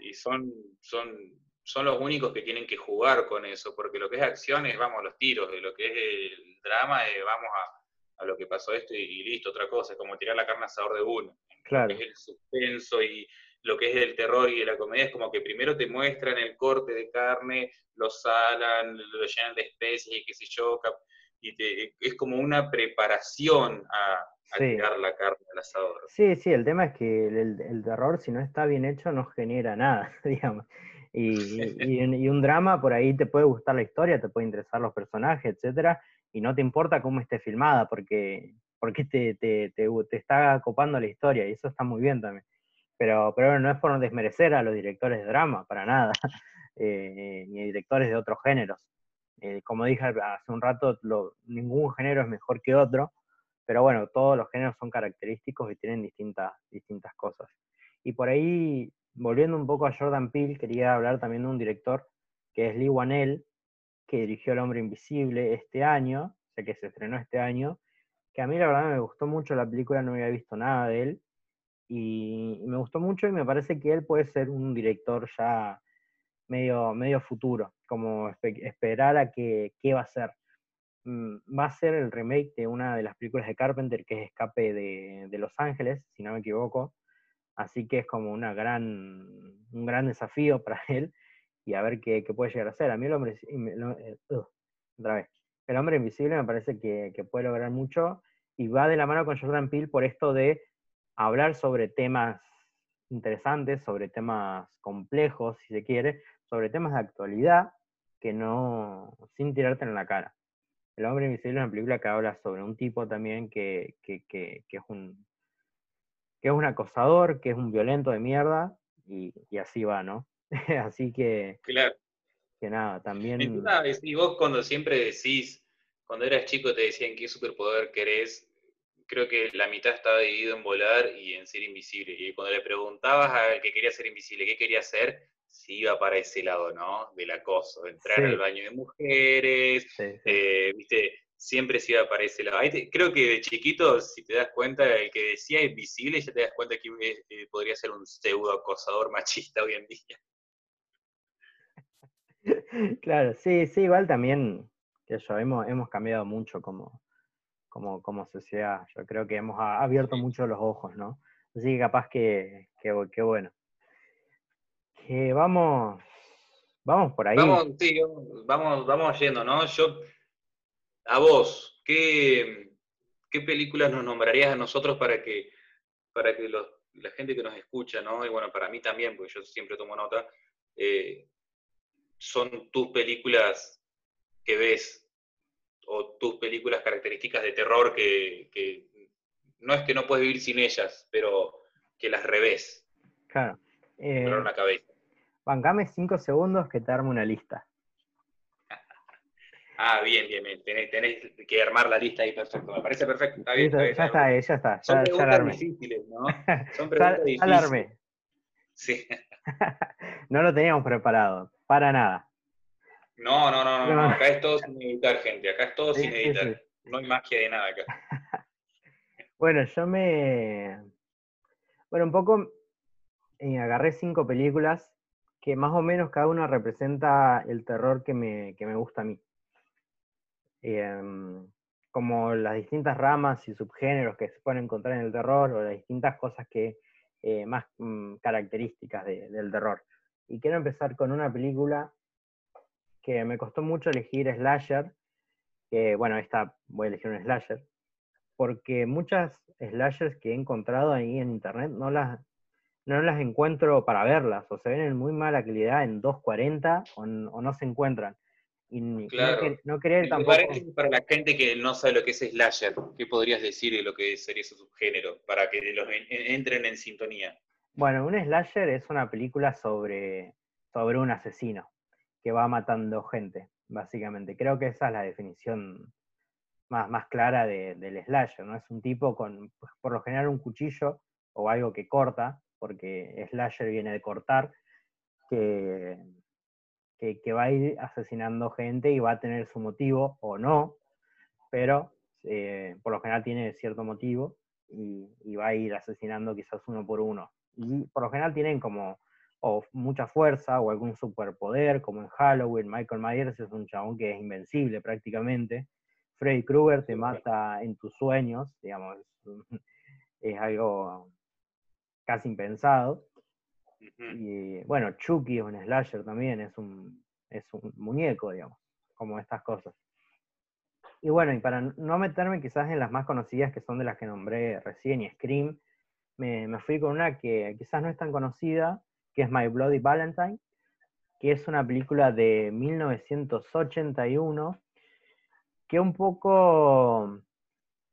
y son, son, son los únicos que tienen que jugar con eso, porque lo que es acción es vamos los tiros, y lo que es el drama es vamos a, a lo que pasó esto y, y listo, otra cosa, es como tirar la carne asador de uno claro. es el suspenso y lo que es el terror y de la comedia es como que primero te muestran el corte de carne, lo salan, lo llenan de especies y qué sé yo, y te- es como una preparación a, a Sí. tirar la carne al asador. Sí, sí, el tema es que el, terror, si no está bien hecho, no genera nada, digamos. Y, y, y un drama, por ahí te puede gustar la historia, te puede interesar los personajes, etcétera, y no te importa cómo esté filmada, porque, porque te, te, te, está copando la historia, y eso está muy bien también. Pero, pero no es por desmerecer a los directores de drama, para nada, eh, ni directores de otros géneros. Eh, como dije hace un rato, ningún género es mejor que otro, pero bueno, todos los géneros son característicos y tienen distintas, distintas cosas. Y por ahí, volviendo un poco a Jordan Peele, quería hablar también de un director que es Lee Wanell, que dirigió El Hombre Invisible este año, o sea que se estrenó este año, que a mí la verdad me gustó mucho la película, no había visto nada de él, y, me gustó mucho y me parece que él puede ser un director ya medio, medio futuro, como espe- esperar a que, qué va a ser mm, va a ser el remake de una de las películas de Carpenter, que es Escape de, de Los Ángeles, si no me equivoco. Así que es como una gran, un gran desafío para él y a ver qué, puede llegar a ser. A mí el hombre, ugh, otra vez. El hombre invisible me parece que, puede lograr mucho y va de la mano con Jordan Peele por esto de hablar sobre temas interesantes, sobre temas complejos, si se quiere, sobre temas de actualidad que no, sin tirarte en la cara. El hombre invisible es una película que habla sobre un tipo también que, que, que, que es un que es un acosador, que es un violento de mierda, y, y así va, ¿no? así que, Claro. que nada, también. Y vos cuando siempre decís cuando eras chico te decían qué superpoder querés, creo que la mitad estaba dividido en volar y en ser invisible. Y cuando le preguntabas al que quería ser invisible qué quería hacer, si iba para ese lado, ¿no? Del acoso, entrar Sí. al baño de mujeres, Sí, sí. eh, viste, siempre se iba para ese lado. Ahí te- creo que de chiquito, si te das cuenta, el que decía invisible, ya te das cuenta que eh, podría ser un pseudo acosador machista hoy en día. Claro, sí, sí, igual también, que yo, hemos, hemos cambiado mucho como, como, como sociedad. Yo creo que hemos abierto mucho los ojos, ¿no? Así que capaz que, que, bu- que bueno. Que vamos, vamos por ahí. Vamos, sí, vamos- vamos, vamos yendo, ¿no? Yo, a vos, ¿qué, qué películas nos nombrarías a nosotros para que, para que los- la gente que nos escucha, ¿no? Y bueno, para mí también, porque yo siempre tomo nota, eh, son tus películas que ves o tus películas características de terror que, que no es que no puedes vivir sin ellas, pero que las revés, Claro. Eh, la cabeza. bancame cinco segundos que te armo una lista. Ah, bien, bien, bien. Tenés, tenés que armar la lista ahí, perfecto. Me parece perfecto. Está bien, Listo, está bien, ya está bien. ya está, Son ya, preguntas difíciles, ¿no? Son preguntas difíciles. la armé. Sí. No lo teníamos preparado, para nada. No, no, no, no, No. Acá es todo sin editar, gente. Acá es todo sin sí, editar. sí. No hay magia de nada acá. Bueno, yo me. Bueno, un poco eh, agarré cinco películas que más o menos cada una representa el terror que me, que me gusta a mí. Em, como las distintas ramas y subgéneros que se pueden encontrar en el terror o las distintas cosas que eh, más mm, características de- del terror. Y quiero empezar con una película que me costó mucho elegir slasher, que bueno, esta voy a elegir un slasher, porque muchas slashers que he encontrado ahí en internet no las, no las encuentro para verlas, o se ven en muy mala calidad en 240 o, o no se encuentran. Y no Claro. no, querer En tampoco... para la gente que no sabe lo que es slasher, ¿qué podrías decir de lo que sería ese subgénero? Para que los en- en- entren en sintonía. Bueno, un slasher es una película sobre, sobre un asesino que va matando gente, básicamente. Creo que esa es la definición más, más clara de- del slasher, ¿no? Es un tipo con, por lo general, un cuchillo o algo que corta, porque slasher viene de cortar, que, que, que va a ir asesinando gente y va a tener su motivo o no, pero eh, por lo general tiene cierto motivo y, y va a ir asesinando quizás uno por uno. Y por lo general tienen como o mucha fuerza o algún superpoder, como en Halloween, Michael Myers es un chabón que es invencible prácticamente. Freddy Krueger te mata en tus sueños, digamos, es algo casi impensado. Y bueno, Chucky es un slasher también, es un, es un muñeco, digamos, como estas cosas. Y bueno, y para no meterme quizás en las más conocidas que son de las que nombré recién y Scream, me, fui con una que quizás no es tan conocida, que es My Bloody Valentine, que es una película de 1981, que un poco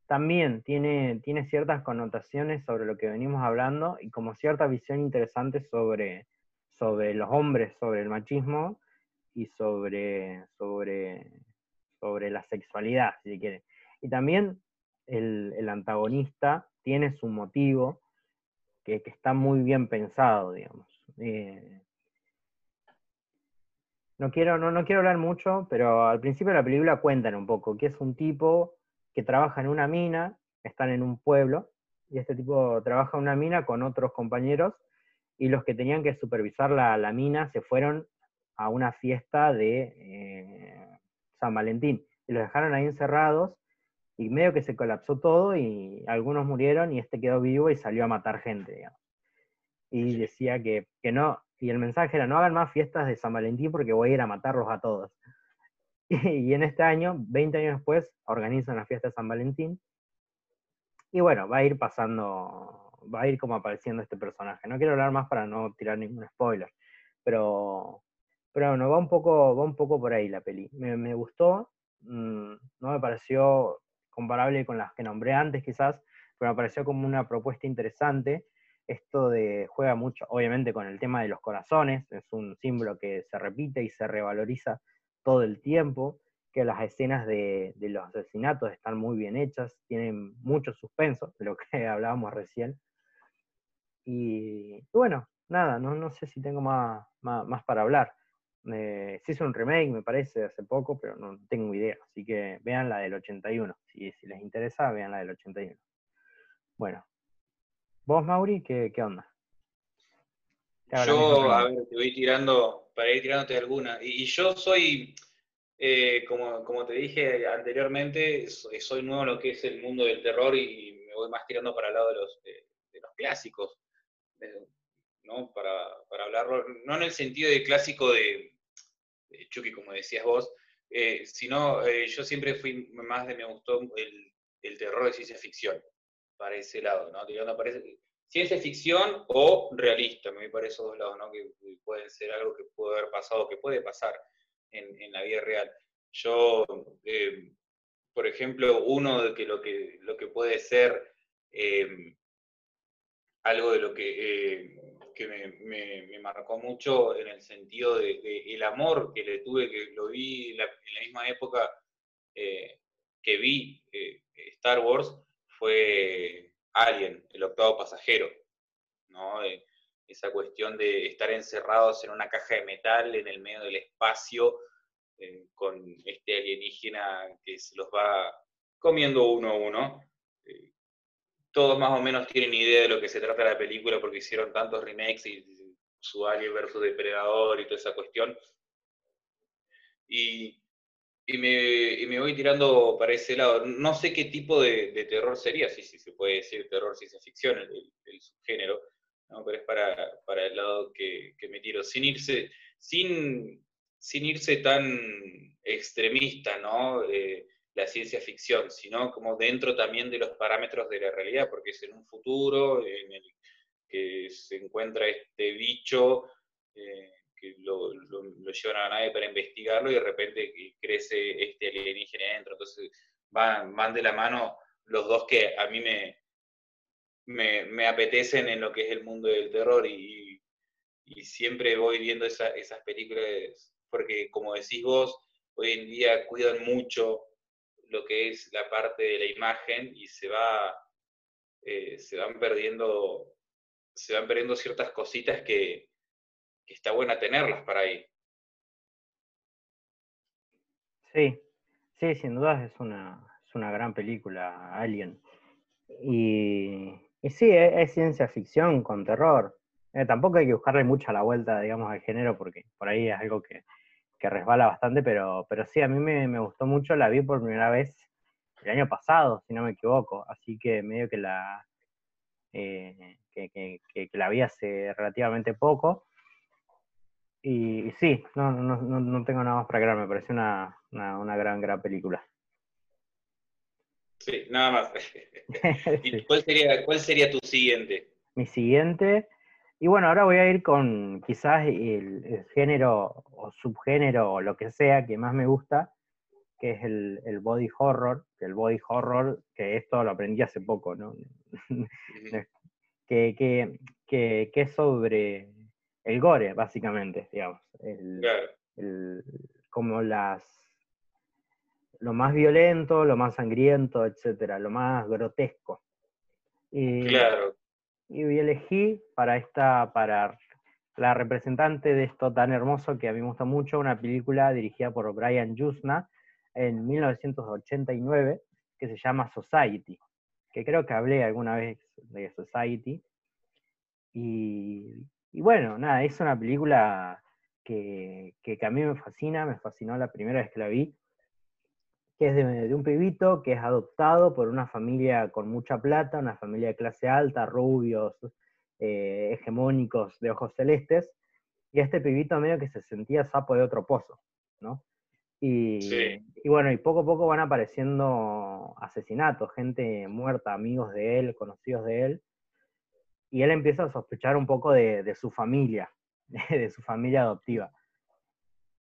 también tiene, tiene ciertas connotaciones sobre lo que venimos hablando y como cierta visión interesante sobre, sobre los hombres, sobre el machismo y sobre, sobre, sobre la sexualidad, si se quiere. Y también el, el antagonista tiene su motivo que, está muy bien pensado, digamos. Eh, no quiero, no, no quiero hablar mucho, pero al principio de la película cuentan un poco que es un tipo que trabaja en una mina, están en un pueblo, y este tipo trabaja en una mina con otros compañeros, y los que tenían que supervisar la, la mina se fueron a una fiesta de eh, San Valentín, y los dejaron ahí encerrados, y medio que se colapsó todo, y algunos murieron, y este quedó vivo y salió a matar gente, digamos. Y decía que, que no, y el mensaje era, no hagan más fiestas de San Valentín porque voy a ir a matarlos a todos. Y en este año, 20 años después, organizan la fiesta de San Valentín. Y bueno, va a ir pasando, va a ir como apareciendo este personaje. No quiero hablar más para no tirar ningún spoiler, pero, pero bueno, va un poco, va un poco por ahí la peli. Me, me gustó, mm, no me pareció comparable con las que nombré antes quizás, pero me pareció como una propuesta interesante. Esto de juega mucho, obviamente, con el tema de los corazones, es un símbolo que se repite y se revaloriza todo el tiempo, que las escenas de, los asesinatos están muy bien hechas, tienen mucho suspenso, de lo que hablábamos recién. Y, bueno, nada, no, no sé si tengo más, más para hablar. Eh, se hizo un remake, me parece, hace poco, pero no tengo idea. Así que vean la del 81. Si, si les interesa, vean la del 81. Bueno. ¿Vos, Mauri, qué, qué onda? Yo, a ver, te voy tirando, para ir tirándote alguna. Y, y yo soy, eh, como, como te dije anteriormente, so- soy nuevo en lo que es el mundo del terror y me voy más tirando para el lado de los, de, de los clásicos. de- ¿no? Para, para hablarlo, no en el sentido de clásico de Chucky, como decías vos, eh, sino eh, yo siempre fui más de, me gustó el, el terror de ciencia ficción, para ese lado, ¿no? Tirando para ese- ciencia ficción o realista, me parece dos lados, ¿no? Que pueden ser algo que puede haber pasado, que puede pasar en, en la vida real. Yo, eh, por ejemplo, uno de que lo que, lo que puede ser eh, algo de lo que, eh, que me, marcó mucho en el sentido de, de el amor que le tuve, que lo vi en la, misma época eh, que vi eh, Star Wars, fue Alien, el octavo pasajero, ¿no? Esa cuestión de estar encerrados en una caja de metal en el medio del espacio, eh, con este alienígena que se los va comiendo uno a uno. Todos más o menos tienen idea de lo que se trata la película porque hicieron tantos remakes y su Alien versus Depredador y toda esa cuestión. Y, y me, y me voy tirando para ese lado. No sé qué tipo de, de terror sería, si si se puede decir terror ciencia ficción, el, el- el subgénero, ¿no? pero es para, para el lado que, que me tiro, sin irse, sin, sin irse tan extremista, ¿no? Eh, la ciencia ficción, sino como dentro también de los parámetros de la realidad, porque es en un futuro en el que se encuentra este bicho eh, que lo, lo- llevan a la nave para investigarlo y de repente crece este alienígena adentro. Entonces van, van de la mano los dos que a mí me, me, me apetecen en lo que es el mundo del terror y, y siempre voy viendo esa- esas películas porque como decís vos, hoy en día cuidan mucho lo que es la parte de la imagen y se va eh, se van perdiendo se van perdiendo ciertas cositas que, que está buena tenerlas para ahí. Sí, sí, sin dudas es una, es una gran película, Alien. Y, y sí, e- es, ciencia ficción con terror. Eh, tampoco hay que buscarle mucha la vuelta, digamos, al género, porque por ahí es algo que, que resbala bastante, pero, pero sí, a mí me, me gustó mucho, la vi por primera vez el año pasado, si no me equivoco, así que medio que la, eh, que, que- que- que la vi hace relativamente poco. Y, y sí, no, no, no, no tengo nada más para agregar, me pareció una, una, una gran, gran película. Sí, nada más. ¿Y Sí. cuál sería, cuál sería tu siguiente? Mi siguiente, y bueno, ahora voy a ir con quizás el, el género o subgénero o lo que sea que más me gusta, que es el, el body horror, que el body horror, que esto lo aprendí hace poco, ¿no? que, que, que, que es sobre el gore, básicamente, digamos. El, Claro, el- como las lo más violento, lo más sangriento, etcétera, lo más grotesco. Y, claro. Y elegí para esta, para la representante de esto tan hermoso que a mí me gusta mucho, una película dirigida por Brian Yuzna en 1989 que se llama Society, que creo que hablé alguna vez de Society. Y, bueno, nada, es una película que, que, que a mí me fascina, me fascinó la primera vez que la vi, que es de, de un pibito que es adoptado por una familia con mucha plata, una familia de clase alta, rubios, eh, hegemónicos de ojos celestes, y este pibito medio que se sentía sapo de otro pozo, ¿no? Y, Sí. y bueno, y poco a poco van apareciendo asesinatos, gente muerta, amigos de él, conocidos de él, y él empieza a sospechar un poco de, de su familia, de su familia adoptiva.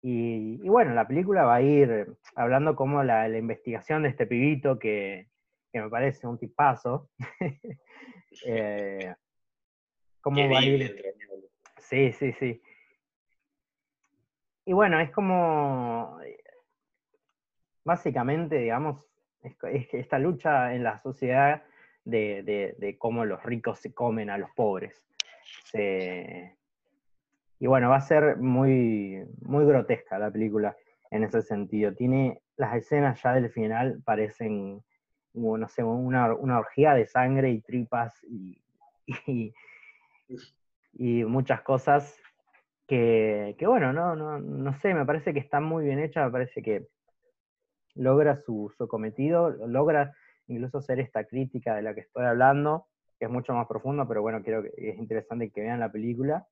Y, y bueno, la película va a ir hablando como la, la investigación de este pibito que, que me parece un tipazo. eh, cómo va a ir. Sí, sí, sí. Y bueno, es como. básicamente, digamos, es, esta lucha en la sociedad de, de- de cómo los ricos se comen a los pobres. Se- y bueno, va a ser muy, muy grotesca la película en ese sentido. Tiene las escenas ya del final parecen, no sé, una, una orgía de sangre y tripas y, y, muchas cosas que, que bueno, no, no, no sé, me parece que está muy bien hecha, me parece que logra su, su cometido, logra incluso hacer esta crítica de la que estoy hablando, que es mucho más profunda, pero bueno, creo que es interesante que vean la película.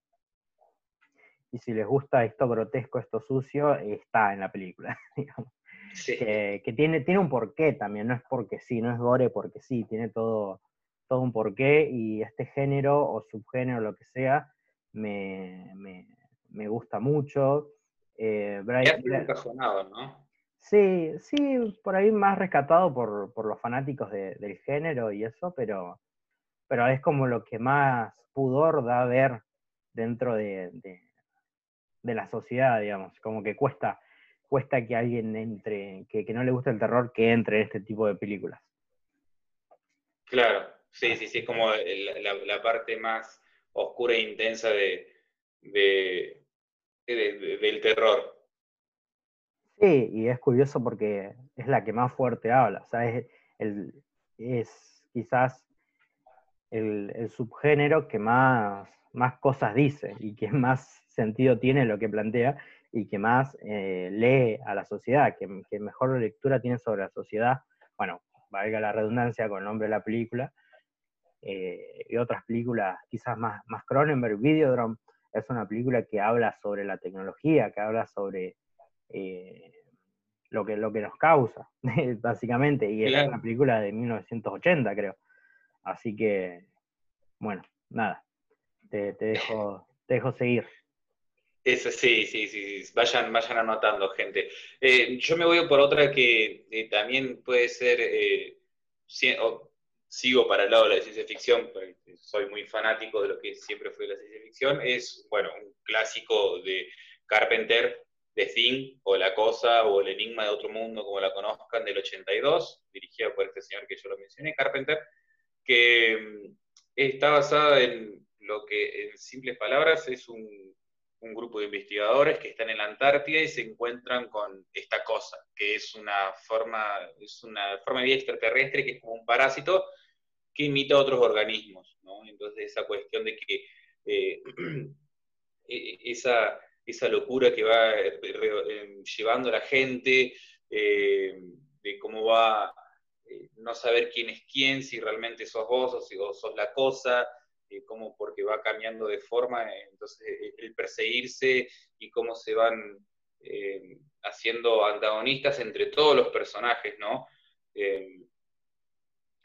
Y si les gusta esto grotesco, esto sucio, está en la película, digamos. Sí. Que, que tiene, tiene un porqué también, no es porque sí, no es gore porque sí, tiene todo, todo un porqué y este género o subgénero, lo que sea, me, me, me gusta mucho. Eh, Brian- fue encajonado, ¿no? Sí, sí, por ahí más rescatado por, por los fanáticos de- del género y eso, pero, pero es como lo que más pudor da ver dentro de, de- de la sociedad, digamos, como que cuesta, cuesta que alguien entre, que, que no le guste el terror, que entre en este tipo de películas. Claro, sí, sí, sí, es como la, la parte más oscura e intensa de, de- de- de- del terror. Sí, y es curioso porque es la que más fuerte habla, o sea, es, el, es quizás el, el subgénero que más, más cosas dice y que más sentido tiene lo que plantea y que más eh, lee a la sociedad, que, que mejor lectura tiene sobre la sociedad, bueno, valga la redundancia con el nombre de la película, eh, y otras películas quizás más, más Cronenberg, Videodrome, es una película que habla sobre la tecnología, que habla sobre eh, lo, que, lo que nos causa, básicamente, y es Claro. una película de 1980, creo. Así que, bueno, nada, te, te dejo, te dejo seguir. Eso sí, sí, sí, vayan, vayan anotando, gente. Eh, yo me voy por otra que eh, también puede ser, eh, sigo para el lado de la ciencia ficción, soy muy fanático de lo que siempre fue la ciencia ficción, es, bueno, un clásico de Carpenter, The Thing, o La Cosa, o El Enigma de Otro Mundo, como la conozcan, del 82, dirigida por este señor que yo lo mencioné, Carpenter, que mm, está basada en lo que, en simples palabras, es un un grupo de investigadores que están en la Antártida y se encuentran con esta cosa, que es una forma, es una forma de vida extraterrestre que es como un parásito que imita a otros organismos. Entonces esa cuestión de que eh, eh, esa, esa locura que va eh, eh, llevando a la gente, de cómo va no saber quién es quién, si realmente sos vos o si vos sos la cosa, eh, cómo porque va cambiando de forma, eh, entonces eh, el perseguirse y cómo se van eh, haciendo antagonistas entre todos los personajes, ¿no?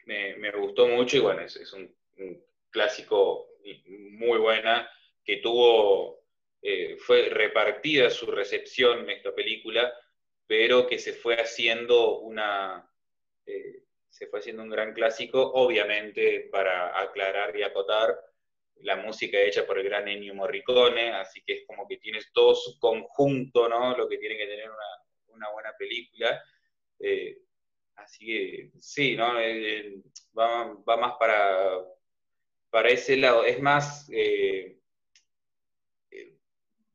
Me, me gustó mucho y bueno, es, un, un clásico muy buena que tuvo, fue repartida su recepción en esta película, pero que se fue haciendo una, se fue haciendo un gran clásico, obviamente para aclarar y acotar la música hecha por el gran Ennio Morricone, así que es como que tienes todo su conjunto, ¿no? Lo que tiene que tener una, una buena película. Eh, así que sí, ¿no? Eh, va, va más para, para ese lado. Es más eh, eh,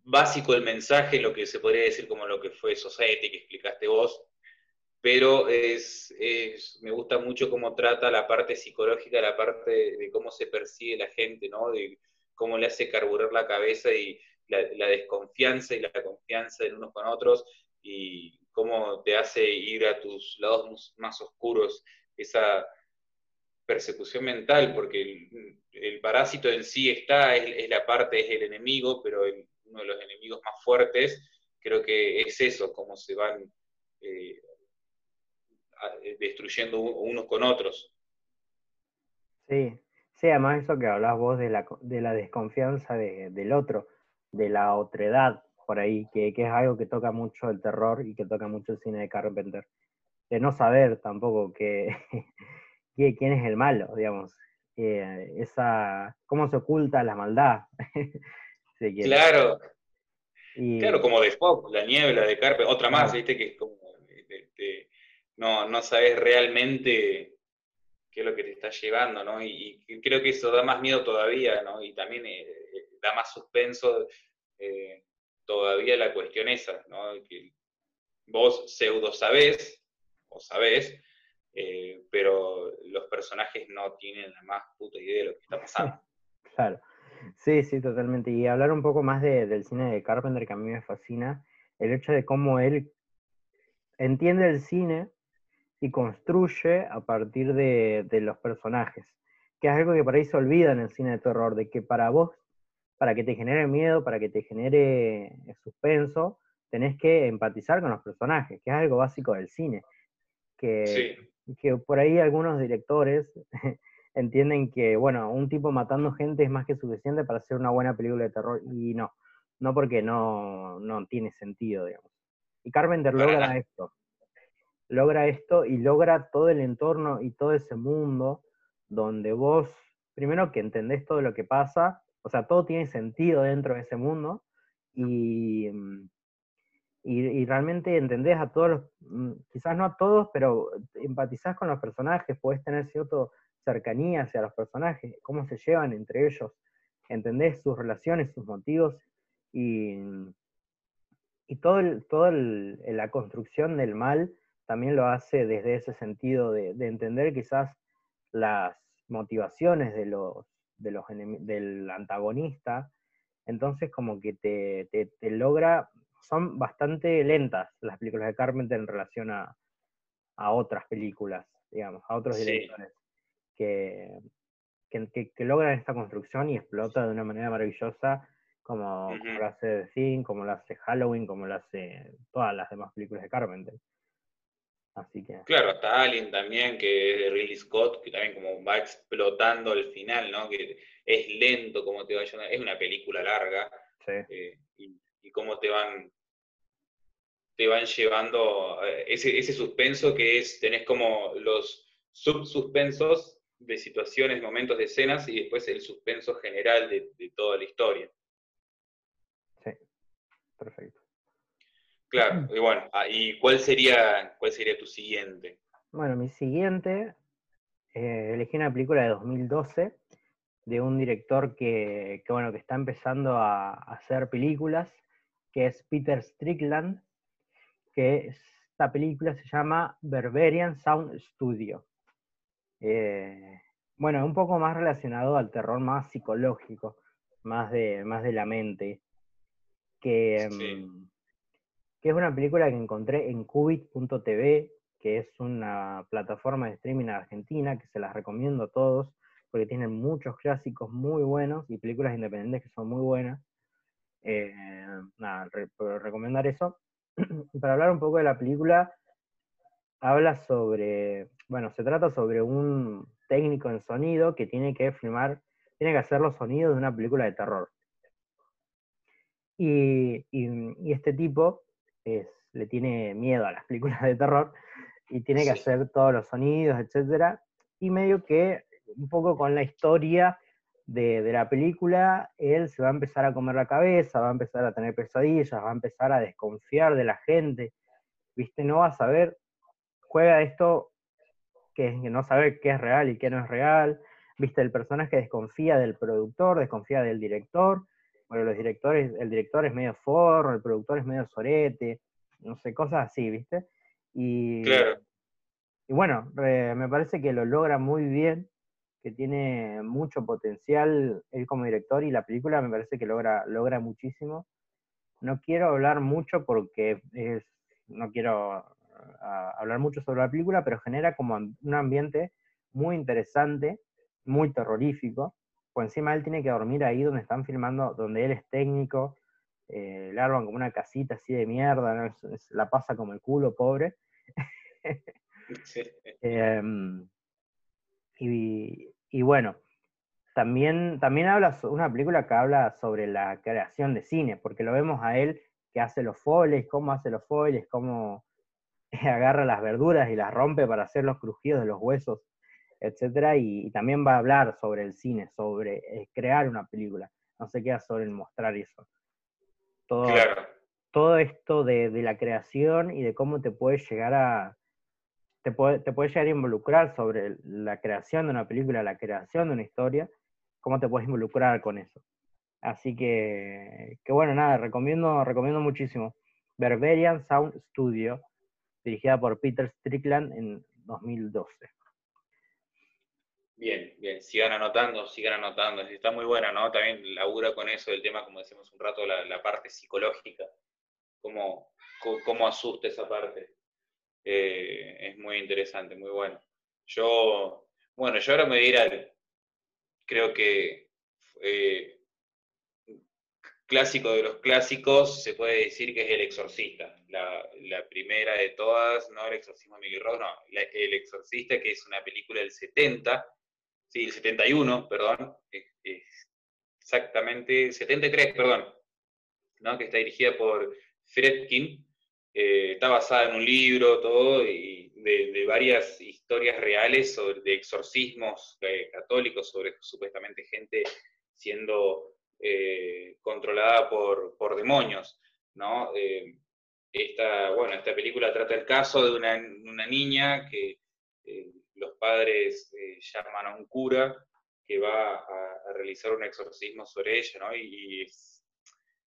básico el mensaje, lo que se podría decir como lo que fue Society, que explicaste vos, pero es, me gusta mucho cómo trata la parte psicológica, la parte de, cómo se percibe la gente, ¿no? De cómo le hace carburar la cabeza y la, desconfianza y la confianza en unos con otros y cómo te hace ir a tus lados más oscuros, esa persecución mental, porque el, parásito en sí está, es, la parte, es el enemigo, pero uno de los enemigos más fuertes creo que es eso, cómo se van eh, destruyendo u- unos con otros. Sí, sí, además eso que hablás vos de la, de la desconfianza de- del otro, de la otredad, por ahí, que, que es algo que toca mucho el terror y que toca mucho el cine de Carpenter. De no saber tampoco que, que- quién es el malo, digamos. Eh, esa, cómo se oculta la maldad. si. Claro, Y- claro, como de la niebla de Carpe, otra más, Ah. viste, que es como, no, no sabes realmente qué es lo que te está llevando, ¿no? Y, creo que eso da más miedo todavía, ¿no? Y también eh, eh, da más suspenso eh, todavía la cuestión esa, ¿no? Que vos pseudo sabés, o sabés, pero los personajes no tienen la más puta idea de lo que está pasando. Claro. Sí, sí, totalmente. Y hablar un poco más del cine de Carpenter, que a mí me fascina, el hecho de cómo él entiende el cine y construye a partir de, los personajes, que es algo que por ahí se olvida en el cine de terror, de que para vos, para que te genere miedo, para que te genere suspenso, tenés que empatizar con los personajes, que es algo básico del cine. Que, que por ahí algunos directores entienden que, bueno, un tipo matando gente es más que suficiente para hacer una buena película de terror, y no, no porque no, no tiene sentido, digamos. Y Carpenter logra esto, logra esto y logra todo el entorno y todo ese mundo donde vos, primero que entendés todo lo que pasa, o sea, todo tiene sentido dentro de ese mundo y, mm, y, realmente entendés a todos los, mm, quizás no a todos, pero empatizás con los personajes, podés tener cierta cercanía hacia los personajes, cómo se llevan entre ellos, entendés sus relaciones, sus motivos y, y todo el, toda la construcción del mal también lo hace desde ese sentido de, entender quizás las motivaciones de los, de los del antagonista, entonces como que te, te, logra, son bastante lentas las películas de Carpenter en relación a, a otras películas, digamos, a otros directores que, que, que, logran esta construcción y explota de una manera maravillosa como, como lo hace The Thing, como lo hace Halloween, como lo hace todas las demás películas de Carpenter. Así que... Claro, hasta Alien también, que es de Ridley Scott, que también como va explotando al final, ¿no? Que es lento como te va es una película larga, eh, y, y, cómo te van te van llevando eh, ese, ese suspenso que es, tenés como los subsuspensos de situaciones, momentos de escenas y después el suspenso general de toda la historia. Sí, perfecto. Claro, y bueno, ah, ¿y cuál sería, cuál sería tu siguiente? Bueno, mi siguiente, eh, elegí una película de 2012 de un director que, bueno, que está empezando a, hacer películas, que es Peter Strickland, que esta película se llama Berberian Sound Studio. Eh, bueno, un poco más relacionado al terror más psicológico, más de, más de la mente, que, mm, que es una película que encontré en Cubit.tv, que es una plataforma de streaming argentina, que se las recomiendo a todos, porque tienen muchos clásicos muy buenos y películas independientes que son muy buenas. Eh, nada, puedo recomendar eso. Para hablar un poco de la película, habla sobre, bueno, se trata sobre un técnico en sonido que tiene que filmar, tiene que hacer los sonidos de una película de terror. y, y este tipo le tiene miedo a las películas de terror y tiene que hacer todos los sonidos, etcétera, y medio que un poco con la historia de, la película, él se va a empezar a comer la cabeza, va a empezar a tener pesadillas, va a empezar a desconfiar de la gente, ¿viste? No va a saber, juega esto que, que no sabe qué es real y qué no es real, ¿viste? El personaje desconfía del productor, desconfía del director, bueno, los directores, el director es medio forro, el productor es medio sorete, no sé, cosas así, ¿viste? Y, claro. y bueno, me parece que lo logra muy bien, que tiene mucho potencial él como director y la película me parece que logra, logra muchísimo. No quiero hablar mucho porque es, no quiero hablar mucho sobre la película, pero genera como un ambiente muy interesante, muy terrorífico, pues encima él tiene que dormir ahí donde están filmando, donde él es técnico, eh, le arman como una casita así de mierda, la pasa como el culo, pobre. Em, y, bueno, también, también habla, una película que habla sobre la creación de cine, porque lo vemos a él que hace los foiles, cómo hace los foiles, cómo agarra las verduras y las rompe para hacer los crujidos de los huesos etcétera, y, también va a hablar sobre el cine, sobre eh, crear una película. No se queda sobre el mostrar eso. Todo, todo esto de, de la creación y de cómo te puedes llegar a, te puede, te puede llegar a involucrar sobre la creación de una película, la creación de una historia, cómo te puedes involucrar con eso. Así que, que bueno, nada, recomiendo, recomiendo muchísimo. Berberian Sound Studio, dirigida por Peter Strickland en 2012. Bien, bien, sigan anotando, sigan anotando. Está muy buena, ¿no? También labura con eso del tema, como decimos un rato, la, la parte psicológica. Cómo, cómo, asusta esa parte. Eh, es muy interesante, muy bueno. Yo, bueno, yo ahora me voy a ir al, creo que eh, clásico de los clásicos, se puede decir que es El Exorcista. La, la primera de todas, no El Exorcismo de Miguel Ross, no, El Exorcista, que es una película del 70, sí, el 71, perdón, exactamente, 73, perdón, ¿no? que está dirigida por Fredkin, eh, está basada en un libro, todo, y de, varias historias reales sobre, de exorcismos eh, católicos, sobre supuestamente gente siendo eh, controlada por, por, demonios, ¿no? esta, bueno, esta película trata el caso de una niña que los padres llaman a un cura que va a, realizar un exorcismo sobre ella, ¿no? Y,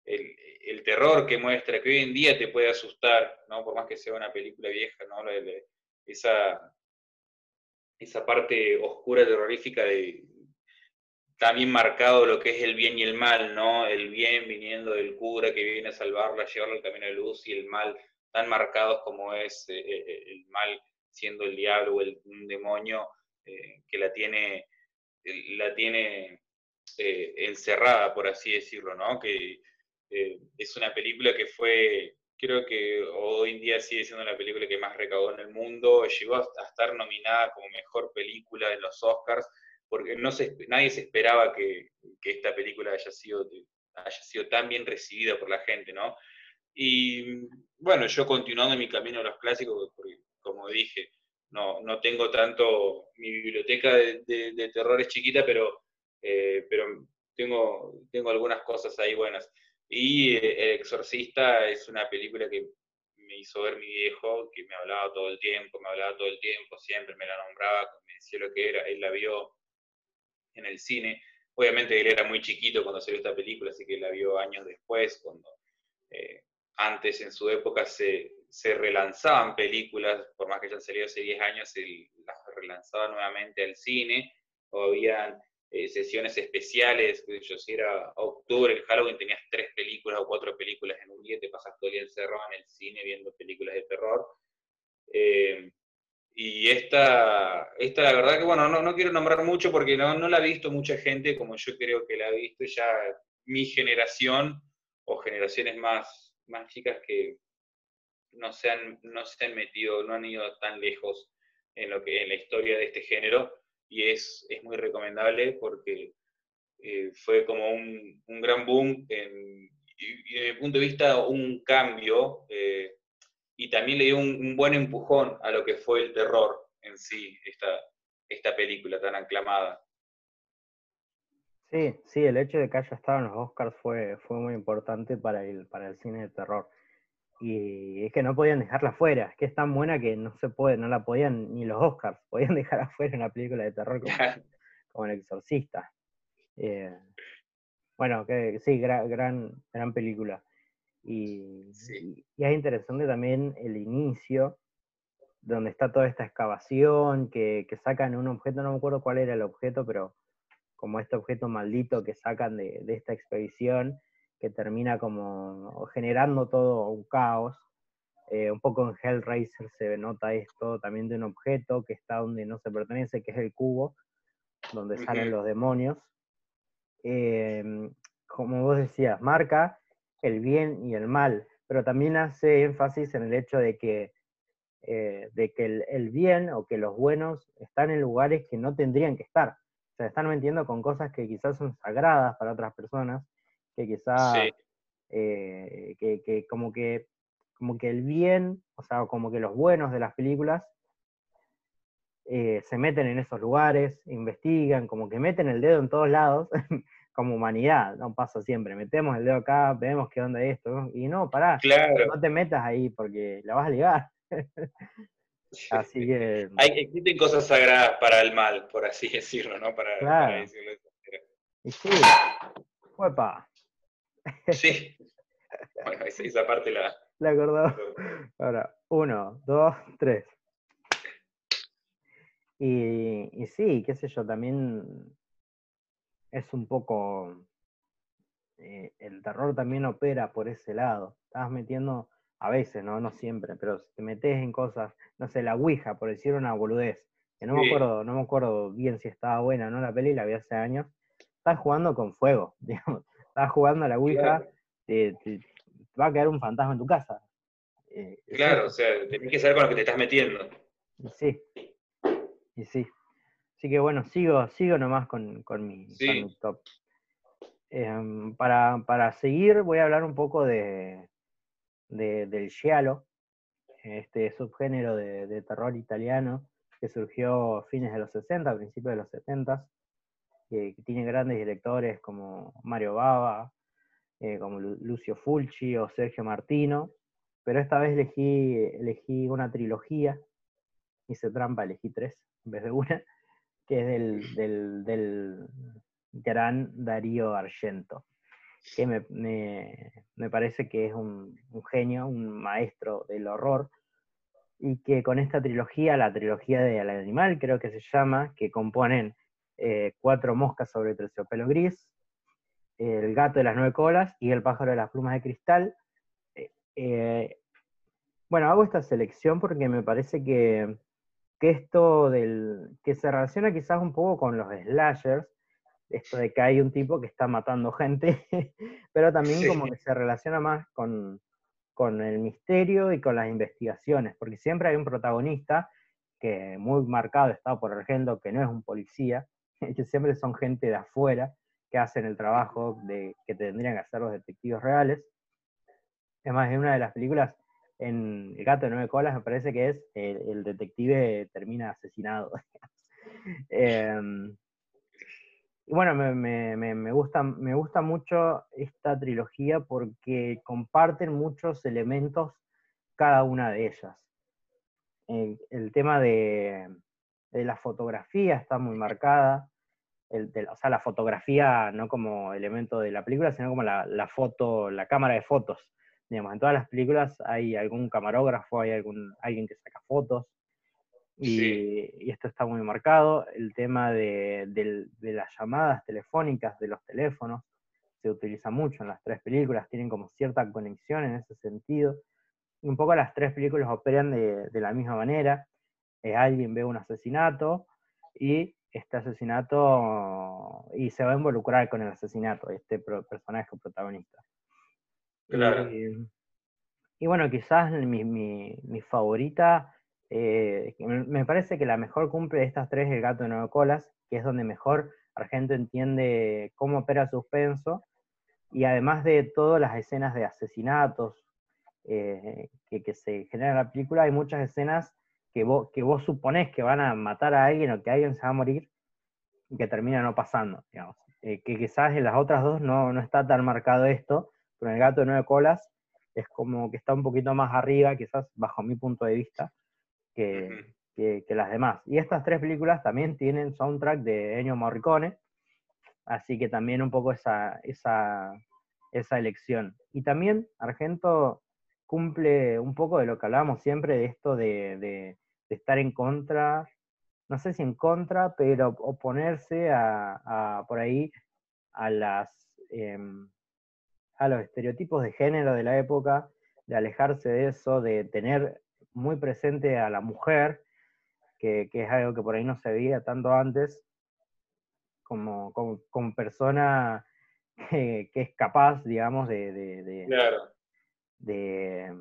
el, terror que muestra, que hoy en día te puede asustar, ¿no? Por más que sea una película vieja, ¿no? esa, esa parte oscura, terrorífica de también marcado lo que es el bien y el mal, ¿no? El bien viniendo del cura que viene a salvarla, a llevarla al camino de luz, y el mal tan marcados como es eh, eh, el mal siendo el diablo o el, un demonio eh, que la tiene, la tiene encerrada, por así decirlo, ¿no? Que es una película que fue creo que hoy en día sigue siendo la película que más recaudó en el mundo, llegó a estar nominada como mejor película en los Oscars, porque no se, nadie se esperaba que, que, esta película haya sido, haya sido tan bien recibida por la gente, ¿no? Y bueno, yo continuando mi camino a los clásicos, porque como dije, no, no tengo tanto, mi biblioteca de, de, terror es chiquita, pero, eh, pero tengo, tengo algunas cosas ahí buenas. Y eh, El Exorcista es una película que me hizo ver mi viejo, que me hablaba todo el tiempo, me hablaba todo el tiempo, siempre me la nombraba, me decía lo que era, él la vio en el cine. Obviamente él era muy chiquito cuando salió esta película, así que la vio años después, cuando eh, antes en su época se, se, relanzaban películas, por más que hayan salido hace 10 años, se las relanzaba nuevamente al cine, o habían eh, sesiones especiales, yo si era octubre, el Halloween tenías tres películas o cuatro películas en un día, te pasas todo el día encerrado en el cine viendo películas de terror. Eh, y esta, esta, la verdad que, bueno, no, no quiero nombrar mucho porque no, no la ha visto mucha gente como yo creo que la ha visto ya mi generación o generaciones más, más chicas que no se, han, no se han metido, no han ido tan lejos en, lo que, en la historia de este género y es, es muy recomendable porque eh, fue como un, un gran boom en, y, desde mi punto de vista un cambio eh, y también le dio un, buen empujón a lo que fue el terror en sí, esta, esta película tan aclamada. Sí, sí, el hecho de que haya estado en los Oscars fue, fue muy importante para el, para el cine de terror. Y es que no podían dejarla fuera, es que es tan buena que no se puede, no la podían ni los Oscars, podían dejar afuera una película de terror como, El Exorcista. Eh, bueno, que sí, gran, gran, gran película. Y, y, es interesante también el inicio, donde está toda esta excavación, que, que, sacan un objeto, no me acuerdo cuál era el objeto, pero como este objeto maldito que sacan de, de esta expedición, que termina como generando todo un caos. Eh, un poco en Hellraiser se nota esto también de un objeto que está donde no se pertenece, que es el cubo, donde salen los demonios. Em, como vos decías, marca el bien y el mal, pero también hace énfasis en el hecho de que, eh, de que el, el, bien o que los buenos están en lugares que no tendrían que estar. O sea, están metiendo con cosas que quizás son sagradas para otras personas que quizá, eh, que, como que como que el bien, o sea, como que los buenos de las películas eh, se meten en esos lugares, investigan, como que meten el dedo en todos lados, como humanidad, no pasa siempre. Metemos el dedo acá, vemos qué onda esto, ¿no? y no, pará, Claro. no te metas ahí porque la vas a ligar. Así que, Hay, existen cosas sagradas para el mal, por así decirlo, ¿no? Para, para Claro. decirlo y sí, huepa, Sí. Bueno, esa, parte la. le acordó. Ahora, uno, dos, tres. Y, y sí, qué sé yo, también es un poco. eh, el terror también opera por ese lado. Estás metiendo, a veces, ¿no? No siempre, pero si te metes en cosas, no sé, la Ouija, por decir una boludez, que no me acuerdo, no me acuerdo bien si estaba buena o no la peli, la vi hace años. Estás jugando con fuego, digamos. Estás jugando a la Ouija, Claro. te, te- te va a quedar un fantasma en tu casa. Eh, Claro, o sea, tenés que saber con lo que te estás metiendo. Y sí. Y sí. Así que bueno, sigo, sigo nomás con, con mi, con Sí. mi top. Em, para, para seguir, voy a hablar un poco de, de- del giallo, este subgénero de, de terror italiano que surgió a fines de los 60, principios de los 70, que, tiene grandes directores como Mario Bava, eh, como Lu- Lucio Fulci o Sergio Martino, pero esta vez elegí, elegí una trilogía, hice trampa, elegí tres en vez de una, que es del, del, del gran Darío Argento, que me, me- me parece que es un, un genio, un maestro del horror, y que con esta trilogía, la trilogía del animal creo que se llama, que componen eh, Cuatro moscas sobre terciopelo gris, El gato de las nueve colas y El pájaro de las plumas de cristal. Eh, eh, bueno, hago esta selección porque me parece que, que esto del. que se relaciona quizás un poco con los slashers, esto de que hay un tipo que está matando gente, pero también Sí. como que se relaciona más con, con el misterio y con las investigaciones, porque siempre hay un protagonista que muy marcado está por Argento, que no es un policía, que siempre son gente de afuera que hacen el trabajo de, que tendrían que hacer los detectives reales. Es más, en una de las películas, en El gato de nueve colas, me parece que es el, el detective termina asesinado. Em, y bueno, me, me- me- gusta, me gusta mucho esta trilogía porque comparten muchos elementos cada una de ellas. El, el tema de, de la fotografía está muy marcada, el de o sea, la fotografía no como elemento de la película, sino como la, la foto, la cámara de fotos. Digamos, en todas las películas hay algún camarógrafo, hay algún, alguien que saca fotos, y, Sí. y esto está muy marcado. El tema de, del- de las llamadas telefónicas, de los teléfonos, se utiliza mucho en las tres películas, tienen como cierta conexión en ese sentido. Y un poco las tres películas operan de, de la misma manera. Eh, alguien ve un asesinato y este asesinato y se va a involucrar con el asesinato, este pro- personaje protagonista. Claro. Y, y bueno, quizás mi, mi- mi favorita, eh, me parece que la mejor cumple de estas tres es El gato de nueve colas, que es donde mejor Argento entiende cómo opera el suspenso, y además de todas las escenas de asesinatos eh, que, que se generan en la película, hay muchas escenas que vos, que vos suponés que van a matar a alguien o que alguien se va a morir, y que termina no pasando, digamos. Eh, que quizás en las otras dos no, no está tan marcado esto, pero en el gato de nueve colas es como que está un poquito más arriba, quizás bajo mi punto de vista, que, que- que las demás. Y estas tres películas también tienen soundtrack de Ennio Morricone, así que también un poco esa, esa, esa elección. Y también Argento cumple un poco de lo que hablábamos siempre, de esto de, de- estar en contra, no sé si en contra, pero oponerse a, a, por ahí a las em, a los estereotipos de género de la época, de alejarse de eso, de tener muy presente a la mujer, que, que es algo que por ahí no se veía tanto antes, como, como, como persona que, es capaz, digamos, de, de- de- Claro. De,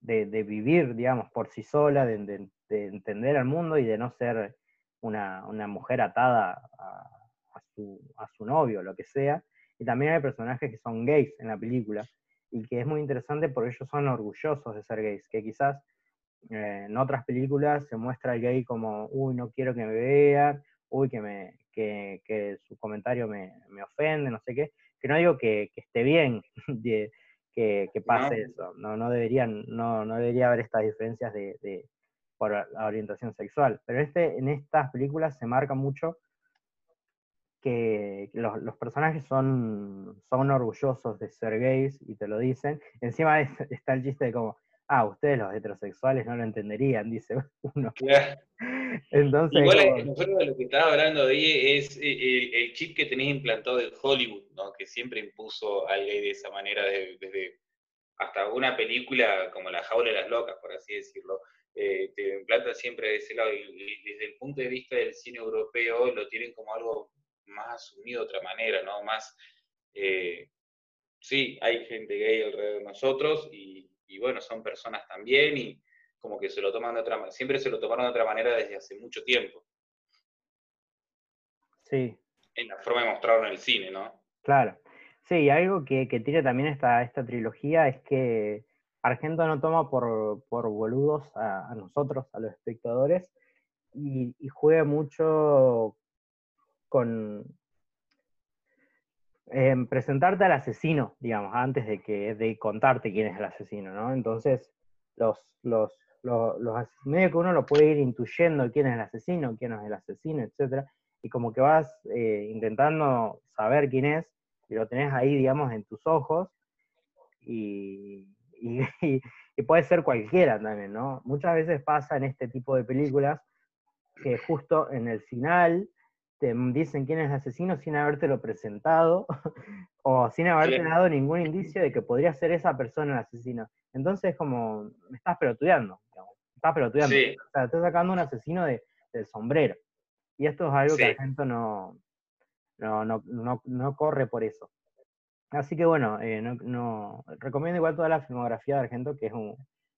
de- vivir, digamos, por sí sola, de, de- de entender al mundo y de no ser una, una mujer atada a, su, a su novio, lo que sea. Y también hay personajes que son gays en la película y que es muy interesante porque ellos son orgullosos de ser gays, que quizás eh, en otras películas se muestra al gay como, uy, no quiero que me vean, uy, que me, que que, su comentario me, me, ofende, no sé qué, que no digo que, que esté bien que, que, pase eso, no, no, deberían, no, no debería haber estas diferencias de, de, por la orientación sexual, pero este, en estas películas se marca mucho que los, los, personajes son, son orgullosos de ser gays y te lo dicen. Encima es, está el chiste de como, ah, ustedes los heterosexuales no lo entenderían, dice uno. Entonces, Igual nosotros de lo que estaba hablando de es el, el, chip que tenés implantado de Hollywood, ¿no? que siempre impuso al gay de esa manera desde hasta una película como La jaula de las locas, por así decirlo. Eh, te implanta siempre de ese lado y, desde el punto de vista del cine europeo lo tienen como algo más asumido de otra manera, ¿no? Más, eh, sí, hay gente gay alrededor de nosotros y, y, bueno, son personas también y como que se lo toman de otra manera, siempre se lo tomaron de otra manera desde hace mucho tiempo. Sí. En la forma de mostrarlo en el cine, ¿no? Claro. Sí, y algo que, que tiene también esta, esta trilogía es que Argento no toma por, por boludos a, a, nosotros, a los espectadores, y, y juega mucho con eh, presentarte al asesino, digamos, antes de que de contarte quién es el asesino, ¿no? Entonces, los, los, los, los medio que uno lo puede ir intuyendo quién es el asesino, quién es el asesino, etcétera, y como que vas eh, intentando saber quién es, y lo tenés ahí, digamos, en tus ojos, y, y, y puede ser cualquiera también, ¿no? Muchas veces pasa en este tipo de películas que justo en el final te dicen quién es el asesino sin habértelo presentado o sin haberte dado ningún indicio de que podría ser esa persona el asesino. Entonces, como, me estás pelotudeando, digamos, estás pelotudeando. Sí. O sea, estás sacando un asesino de, del sombrero. Y esto es algo sí. que la gente no, no, no, no, no, corre por eso. Así que bueno, eh, no, no, recomiendo igual toda la filmografía de Argento, que es un,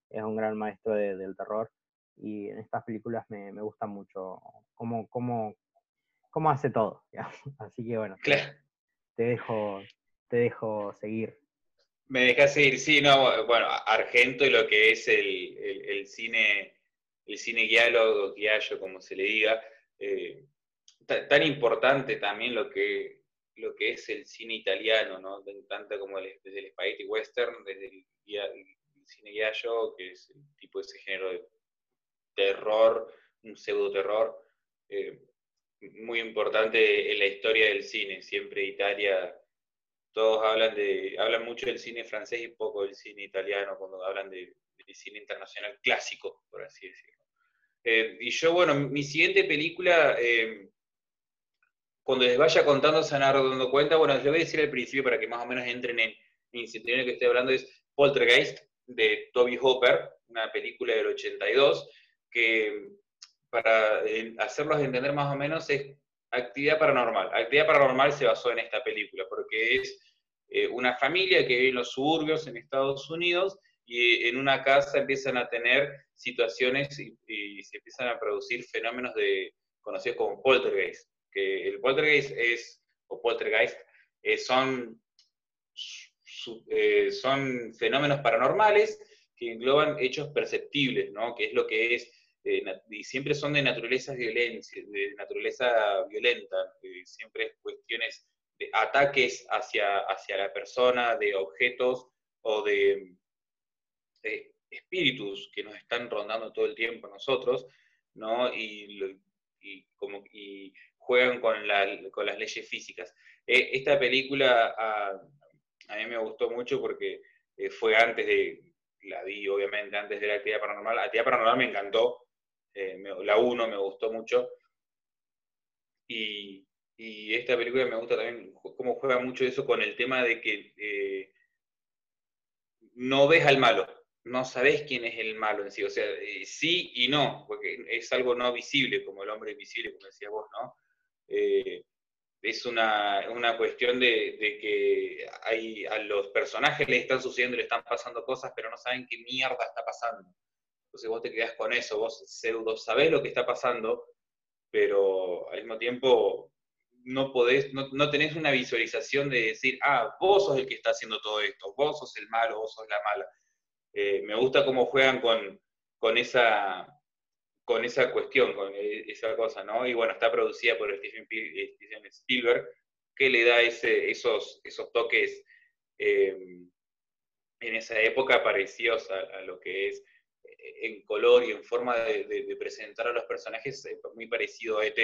es un gran maestro de, del terror. Y en estas películas me, me gusta mucho cómo, cómo, cómo hace todo. ¿ya? Así que bueno, claro. te, dejo, te dejo seguir. Me dejas seguir, sí, no, bueno, Argento y lo que es el, el, el cine, el cine guiálogo, guiallo, como se le diga, eh, tan importante también lo que, lo que es el cine italiano, ¿no? Tanto como el, desde el spaghetti western, desde el, el cine guiallo, que es el tipo de ese género de terror, un pseudo terror, eh, muy importante en la historia del cine. Siempre Italia, todos hablan de, hablan mucho del cine francés y poco del cine italiano cuando hablan de, de cine internacional clásico, por así decirlo. Eh, y yo, bueno, mi siguiente película, eh, cuando les vaya contando se van a dando cuenta, bueno, les voy a decir al principio para que más o menos entren en, en el que estoy hablando, es Poltergeist, de Toby Hopper, una película del 82, que para eh, hacerlos entender más o menos, es actividad paranormal. Actividad paranormal se basó en esta película, porque es eh, una familia que vive en los suburbios en Estados Unidos y en una casa empiezan a tener situaciones y, se empiezan a producir fenómenos de, conocidos como poltergeist. Que el poltergeist es, o poltergeist, eh, son, eh, son fenómenos paranormales que engloban hechos perceptibles, ¿no? que es lo que es y siempre son de naturaleza violencia, de naturaleza violenta, eh, siempre es cuestiones de ataques hacia, hacia la persona, de objetos o de, espíritus que nos están rondando todo el tiempo nosotros, ¿no? Y, y como, y juegan con, la, con, las leyes físicas. Eh, esta película a, a, mí me gustó mucho porque eh, fue antes de, la vi obviamente antes de la actividad paranormal. La actividad paranormal me encantó, eh, la 1 me gustó mucho. Y, y, esta película me gusta también cómo juega mucho eso con el tema de que eh, no ves al malo, no sabes quién es el malo en sí, o sea, eh, sí y no, porque es algo no visible, como el hombre invisible, como decías vos, ¿no? Es una, una cuestión de, de, que hay, a los personajes les están sucediendo, le están pasando cosas, pero no saben qué mierda está pasando. Entonces vos te quedás con eso, vos pseudo sabés lo que está pasando, pero al mismo tiempo no podés, no, no, tenés una visualización de decir, ah, vos sos el que está haciendo todo esto, vos sos el malo, vos sos la mala. Eh, me gusta cómo juegan con, con esa con esa cuestión, con e, esa cosa, ¿no? Y bueno, está producida por Stephen, Spielberg, que le da esos, esos toques eh, en esa época parecidos a, lo que es eh, en color y en forma de, presentar a los personajes, muy parecido a ET.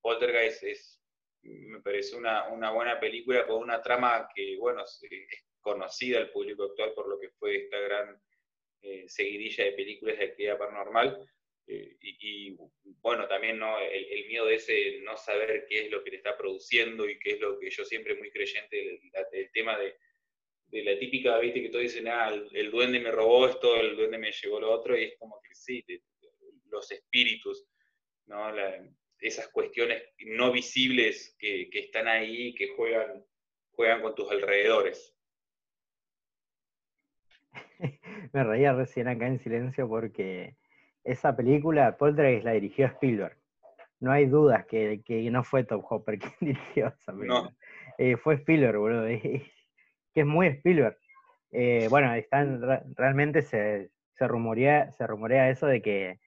Poltergeist es, me parece una, una, buena película con una trama que, bueno, es conocida al público actual por lo que fue esta gran eh, seguidilla de películas de actividad paranormal. Eh, y, bueno, también ¿no? El, miedo de ese no saber qué es lo que te está produciendo y qué es lo que yo siempre muy creyente del, tema de, la típica, viste, que todos dicen, ah, el, duende me robó esto, el duende me llevó lo otro, y es como que sí, los espíritus, ¿no? esas cuestiones no visibles que, que, están ahí, que juegan, juegan con tus alrededores. Me reía recién acá en silencio porque esa película, Poltergeist, la dirigió Spielberg. No hay dudas que, no fue Top Hopper quien dirigió esa película. Eh, fue Spielberg, boludo. Que es muy Spielberg. Eh, bueno, están, realmente se, se, rumorea, se rumorea eso de que,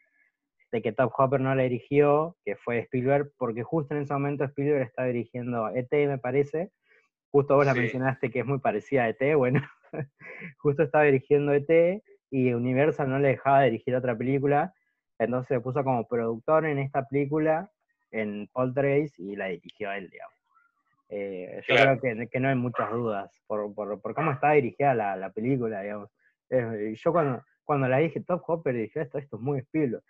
de que Top Hopper no la dirigió, que fue Spielberg, porque justo en ese momento Spielberg estaba dirigiendo ET, me parece. Justo vos la mencionaste que es muy parecida a ET, bueno, justo estaba dirigiendo ET y Universal no le dejaba dirigir otra película, entonces se puso como productor en esta película, en Poltergeist, y la dirigió él, digamos. Eh, yo creo que, que, no hay muchas dudas por, por, por cómo está dirigida la, la película, digamos. yo cuando, cuando la dije Top Hopper dije, esto, esto es muy Spielberg.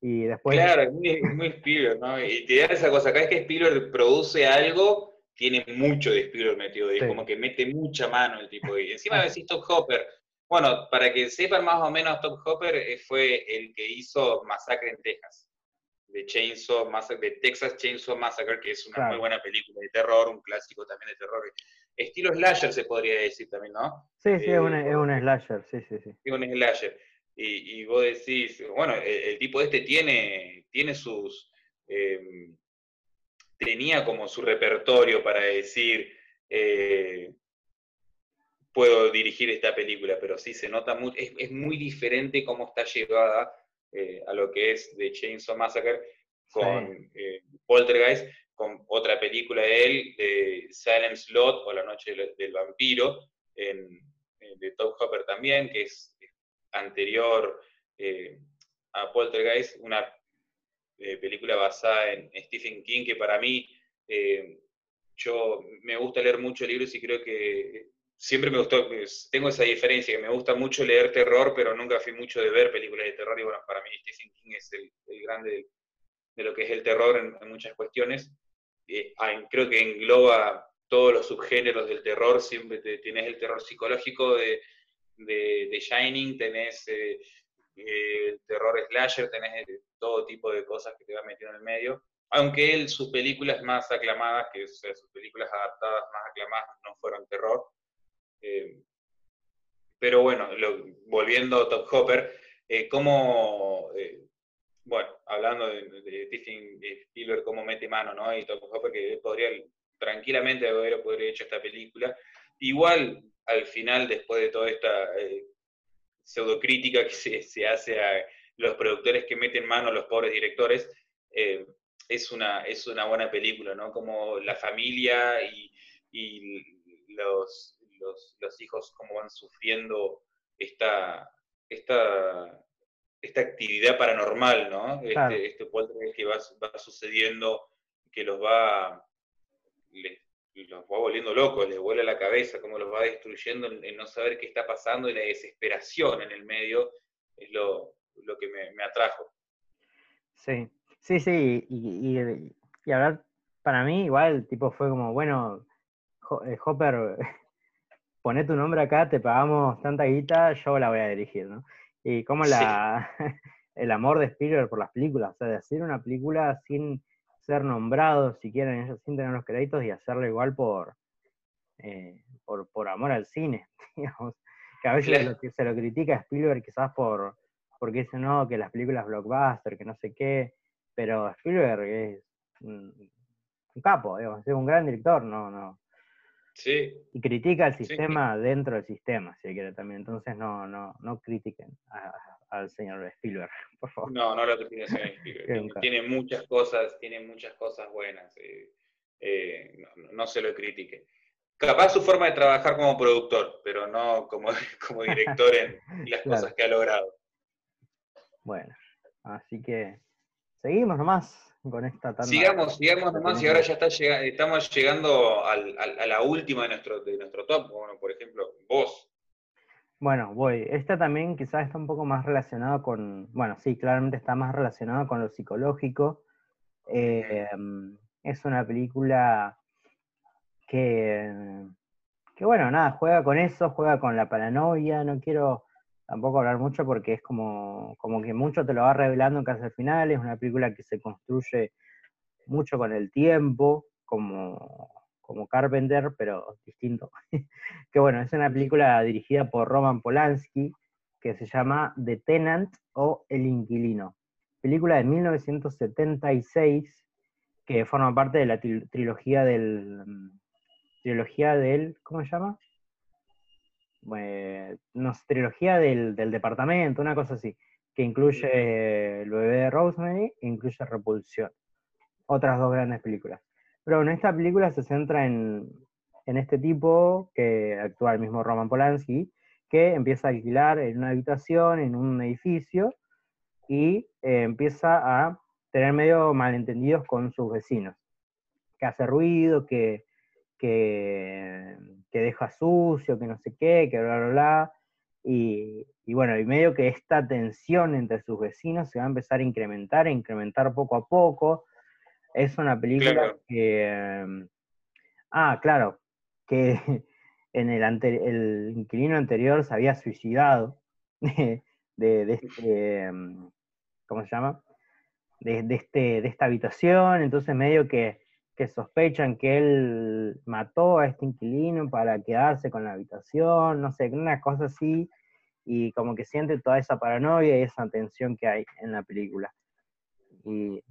Y después... Claro, es muy, muy Spielberg, ¿no? Y te da esa cosa, cada vez que Spielberg produce algo, tiene mucho de Spielberg metido ahí, como que mete mucha mano el tipo. Y encima decís Top Hopper. Bueno, para que sepan más o menos, Top Hopper eh, fue el que hizo Masacre en Texas, de Chainsaw Massacre, de Texas Chainsaw Massacre, que es una muy buena película de terror, un clásico también de terror. Estilo slasher se podría decir también, ¿no? Sí, sí, es, un, es un slasher, sí, sí, sí. Es un slasher. Y, y vos decís, bueno, el, tipo este tiene, tiene sus... Eh, tenía como su repertorio para decir, eh, puedo dirigir esta película, pero sí se nota mucho, es, muy diferente cómo está llevada eh, a lo que es de Chainsaw Massacre con eh, Poltergeist, con otra película de él, de Silent Slot o La Noche del Vampiro, de Top Hopper también, que es anterior a Poltergeist, una eh, película basada en Stephen King, que para mí, eh, yo me gusta leer mucho libros y creo que siempre me gustó, pues, tengo esa diferencia, que me gusta mucho leer terror, pero nunca fui mucho de ver películas de terror, y bueno, para mí Stephen King es el, grande de, lo que es el terror en, muchas cuestiones. Eh, creo que engloba todos los subgéneros del terror, siempre te, tenés el terror psicológico de, de, Shining, tenés el terror slasher, tenés todo tipo de cosas que te va metiendo en el medio. Aunque él, sus películas más aclamadas, que sus películas adaptadas más aclamadas no fueron terror. Eh, pero bueno, volviendo a Top Hopper, eh, como, eh, bueno, hablando de, de Stephen Spielberg, cómo mete mano, ¿no? Y Top Hopper, que podría tranquilamente haber, haber hecho esta película. Igual, al final, después de toda esta pseudocrítica que se, se, hace a los productores que meten mano a los pobres directores, eh, es, una, es una buena película, ¿no? Como la familia y, los, los, hijos cómo van sufriendo esta, esta, esta actividad paranormal, ¿no? Este, este que va, va, sucediendo, que los va, los va volviendo locos, les vuela la cabeza, cómo los va destruyendo en, no saber qué está pasando y la desesperación en el medio es lo, lo que me, atrajo. Sí, sí, sí, y, y, y, hablar, para mí igual, tipo, fue como, bueno, eh, Hopper, poné tu nombre acá, te pagamos tanta guita, yo la voy a dirigir, ¿no? Y como la, el amor de Spielberg por las películas, o sea, de hacer una película sin ser nombrado, si quieren, sin tener los créditos, y hacerlo igual por, eh, por, por amor al cine, digamos. Que a veces lo que se lo critica a Spielberg quizás por, porque dice no, que las películas blockbuster, que no sé qué, pero Spielberg es un, capo, digamos, es un gran director, no, no. Sí. Y critica el sistema dentro del sistema, si quiere también. Entonces no, no, no critiquen al señor Spielberg, por favor. No, no lo termino señor Spielberg. tiene muchas cosas, tiene muchas cosas buenas. Eh, eh, no, se lo critique. Capaz su forma de trabajar como productor, pero no como, como director en las cosas que ha logrado. Bueno, así que seguimos nomás con esta tanda. Sigamos, sigamos nomás y ahora ya está estamos llegando al, a la última de nuestro, de nuestro top. Bueno, por ejemplo, vos. Bueno, voy. Esta también quizás está un poco más relacionada con, bueno, sí, claramente está más relacionada con lo psicológico. Eh, es una película que, que, bueno, nada, juega con eso, juega con la paranoia, no quiero tampoco hablar mucho porque es como, como que mucho te lo va revelando casi al final, es una película que se construye mucho con el tiempo, como, como Carpenter, pero distinto. que bueno, es una película dirigida por Roman Polanski, que se llama The Tenant o El Inquilino. Película de 1976 que forma parte de la trilogía del. Mm, trilogía del. ¿Cómo se llama? No sé, trilogía del, departamento, una cosa así, que incluye El bebé de Rosemary e incluye Repulsión. Otras dos grandes películas. Pero bueno, esta película se centra en, en este tipo que actúa el mismo Roman Polanski, que empieza a alquilar en una habitación, en un edificio, y eh, empieza a tener medio malentendidos con sus vecinos, que hace ruido, que, que, deja sucio, que no sé qué, que bla, bla, bla. Y, bueno, y medio que esta tensión entre sus vecinos se va a empezar a incrementar, a incrementar poco a poco. Es una película que... Em, ah, claro, que en el, el inquilino anterior se había suicidado de, de este, em, ¿cómo se llama? de, este, de esta habitación, entonces medio que, sospechan que él mató a este inquilino para quedarse con la habitación, no sé, una cosa así, y como que siente toda esa paranoia y esa tensión que hay en la película. Y,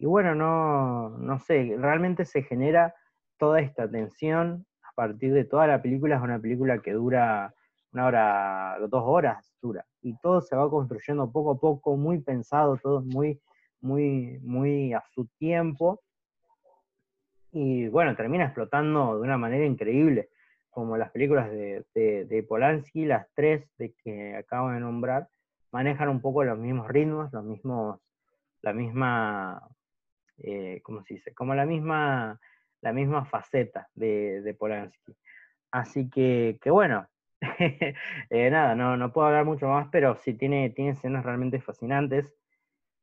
bueno, no, no sé, realmente se genera toda esta tensión a partir de toda la película, es una película que dura una hora, dos horas dura, y todo se va construyendo poco a poco, muy pensado, todo muy muy, muy a su tiempo. Y bueno, termina explotando de una manera increíble, como las películas de, de, Polanski, las tres de que acabo de nombrar, manejan un poco los mismos ritmos, los mismos, la misma, eh, ¿cómo se dice? Como la misma, la misma faceta de, de Polanski. Así que, que bueno, eh, nada, no, no puedo hablar mucho más, pero sí tiene, tiene escenas realmente fascinantes.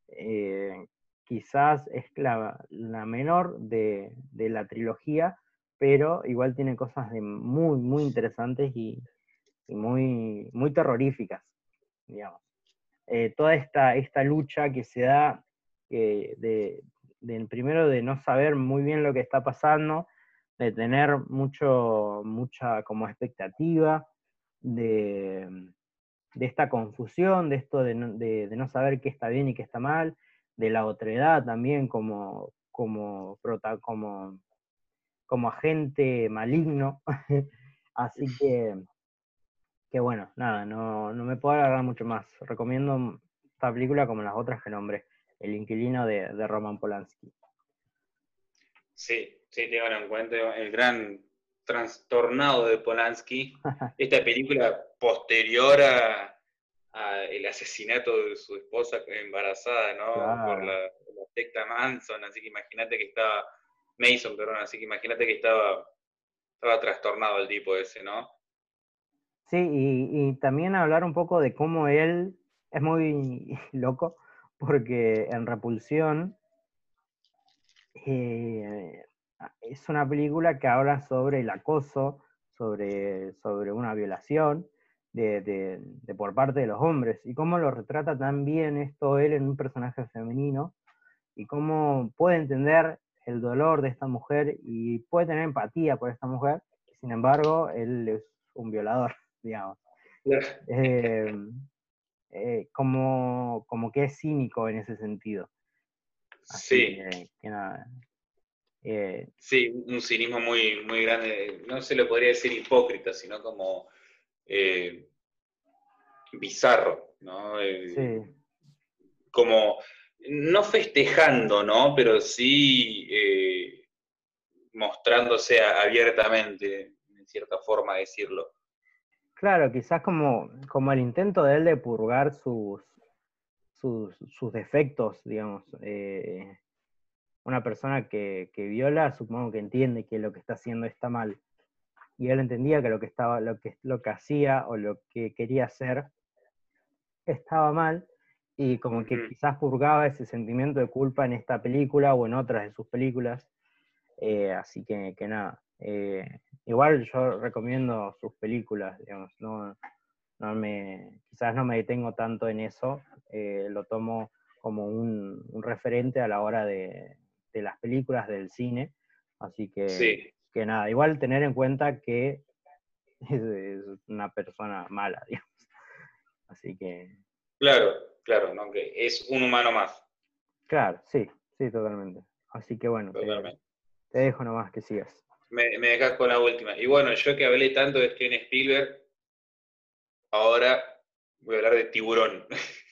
Eh, quizás es la, menor de, la trilogía, pero igual tiene cosas de muy, muy interesantes y, muy, muy terroríficas, digamos. Eh, toda esta, esta lucha que se da eh, de, primero de no saber muy bien lo que está pasando, de tener mucho, mucha como expectativa, de, de esta confusión, de esto de no, saber qué está bien y qué está mal, de la otredad también como, como, como, como agente maligno. Así que, que bueno, nada, no, no me puedo agarrar mucho más. Recomiendo esta película como las otras que nombré, El inquilino de, de Roman Polanski. Sí, sí, tengo en cuenta el gran trastornado de Polanski, esta película posterior a, el asesinato de su esposa embarazada, ¿no? Por la, la, secta Manson, así que imagínate que estaba, Mason, perdón, así que imagínate que estaba, estaba trastornado el tipo ese, ¿no? Sí, y, también hablar un poco de cómo él es muy loco, porque en Repulsión eh, es una película que habla sobre el acoso, sobre, sobre una violación de, por parte de los hombres, y cómo lo retrata tan bien esto él en un personaje femenino, y cómo puede entender el dolor de esta mujer y puede tener empatía por esta mujer, sin embargo, él es un violador, digamos. Eh, eh, como, como que es cínico en ese sentido. sí. que nada, eh, sí, un cinismo muy, muy grande, no se le podría decir hipócrita, sino como eh, bizarro, ¿no? Eh, Sí, como, no festejando, ¿no? Pero sí eh, mostrándose abiertamente, en cierta forma decirlo. claro, quizás como, como el intento de él de purgar sus, sus, sus defectos, digamos. eh, una persona que, que viola, supongo que entiende que lo que está haciendo está mal. Y él entendía que lo que estaba, lo que, lo que hacía o lo que quería hacer estaba mal. Y como que quizás purgaba ese sentimiento de culpa en esta película o en otras de sus películas. Eh, así que, que nada. eh, igual yo recomiendo sus películas, digamos, no, no me, quizás no me detengo tanto en eso, eh, lo tomo como un, un referente a la hora de, de las películas del cine, así que, Sí, que nada, igual tener en cuenta que es, es una persona mala, digamos. Así que, claro, claro, ¿no? Que es un humano más, claro, sí, sí, totalmente. Así que bueno, te dejo nomás que sigas. Me, me dejas con la última. Y bueno, yo que hablé tanto de Steven Spielberg, ahora voy a hablar de Tiburón.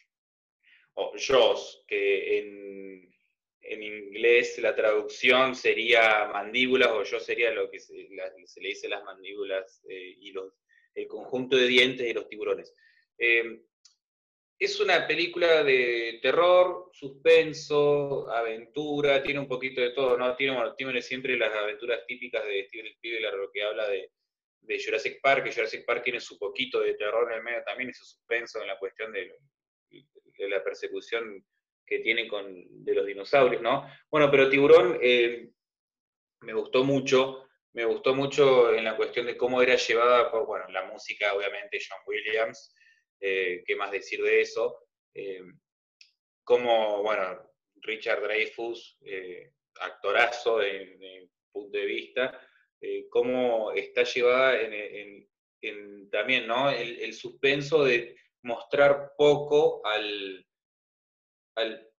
o Jaws, que en, en inglés la traducción sería mandíbulas, o yo sería lo que se, le dice las mandíbulas eh, y los, el conjunto de dientes de los tiburones. Eh, es una película de terror, suspenso, aventura, tiene un poquito de todo, ¿no? Tiene, tiene siempre las aventuras típicas de Steven Spielberg, lo que habla de, Jurassic Park, Jurassic Park tiene su poquito de terror en el medio también, su suspenso en la cuestión de, de la persecución que tiene con, de los dinosaurios, ¿no? Bueno, pero Tiburón eh, me gustó mucho, me gustó mucho en la cuestión de cómo era llevada, por, bueno, la música, obviamente, John Williams, eh, ¿qué más decir de eso? Eh, cómo, bueno, Richard Dreyfus, eh, actorazo de, punto de vista, cómo está llevada en, también, ¿no? El suspenso de mostrar poco al, al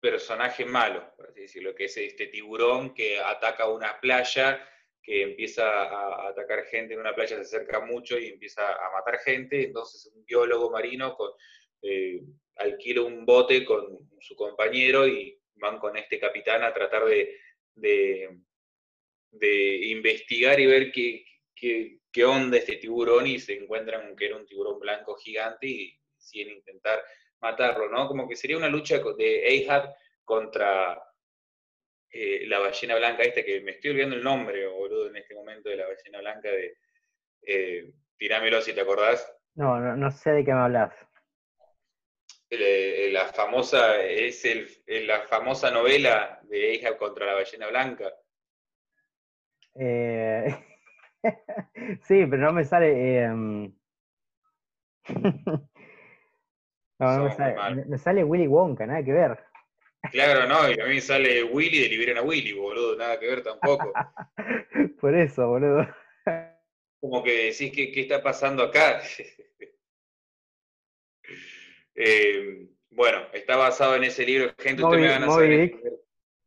personaje malo, por así decirlo, que es este tiburón que ataca una playa, que empieza a atacar gente en una playa, se acerca mucho y empieza a matar gente, entonces un biólogo marino con, eh, alquila un bote con su compañero y van con este capitán a tratar de, investigar y ver qué, qué, qué onda este tiburón y se encuentran que era un tiburón blanco gigante y deciden intentar matarlo, ¿no? Como que sería una lucha de Ahab contra eh, la ballena blanca esta, que me estoy olvidando el nombre, boludo, en este momento de la ballena blanca de... Eh, tirámelo si te acordás. No, no, no sé de qué me hablas. Eh, la famosa, es el, la famosa novela de Ahab contra la ballena blanca. Eh, sí, pero no me sale. em, No, no me sale, me- sale Willy Wonka, nada que ver. Claro, no, y a mí me sale Willy de Liberen a Willy, boludo, nada que ver tampoco. Por eso, boludo. Como que decís, ¿qué, qué está pasando acá? Eh, bueno, está basado en ese libro, gente, ustedes me Moby- van a Moby saber Dick.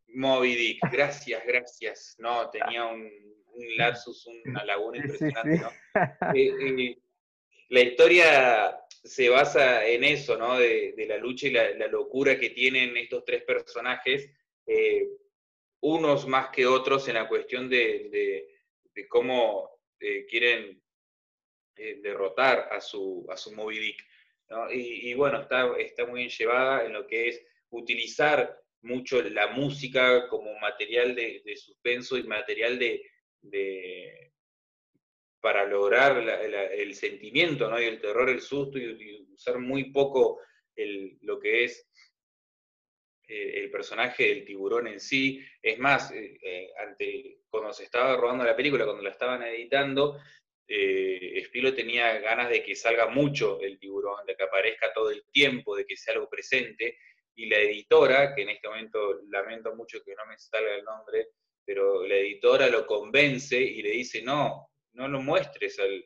Moby Dick, gracias, gracias. No, tenía un, un lapsus, una laguna sí, impresionante, sí. ¿no? Eh, eh, la historia se basa en eso, ¿no? De, la lucha y la, locura que tienen estos tres personajes, eh, unos más que otros en la cuestión de, cómo eh, quieren eh, derrotar a su, a su Moby Dick. ¿no? Y, y bueno, está, está muy bien llevada en lo que es utilizar mucho la música como material de, suspenso y material de- para lograr el sentimiento, ¿no? Y el terror, el susto, y, usar muy poco lo que es eh, el personaje del tiburón en sí. Es más, eh, eh, ante, cuando se estaba rodando la película, cuando la estaban editando, eh, Spilo tenía ganas de que salga mucho el tiburón, de que aparezca todo el tiempo, de que sea algo presente, y la editora, que en este momento lamento mucho que no me salga el nombre, pero la editora lo convence y le dice, no, no lo muestres al,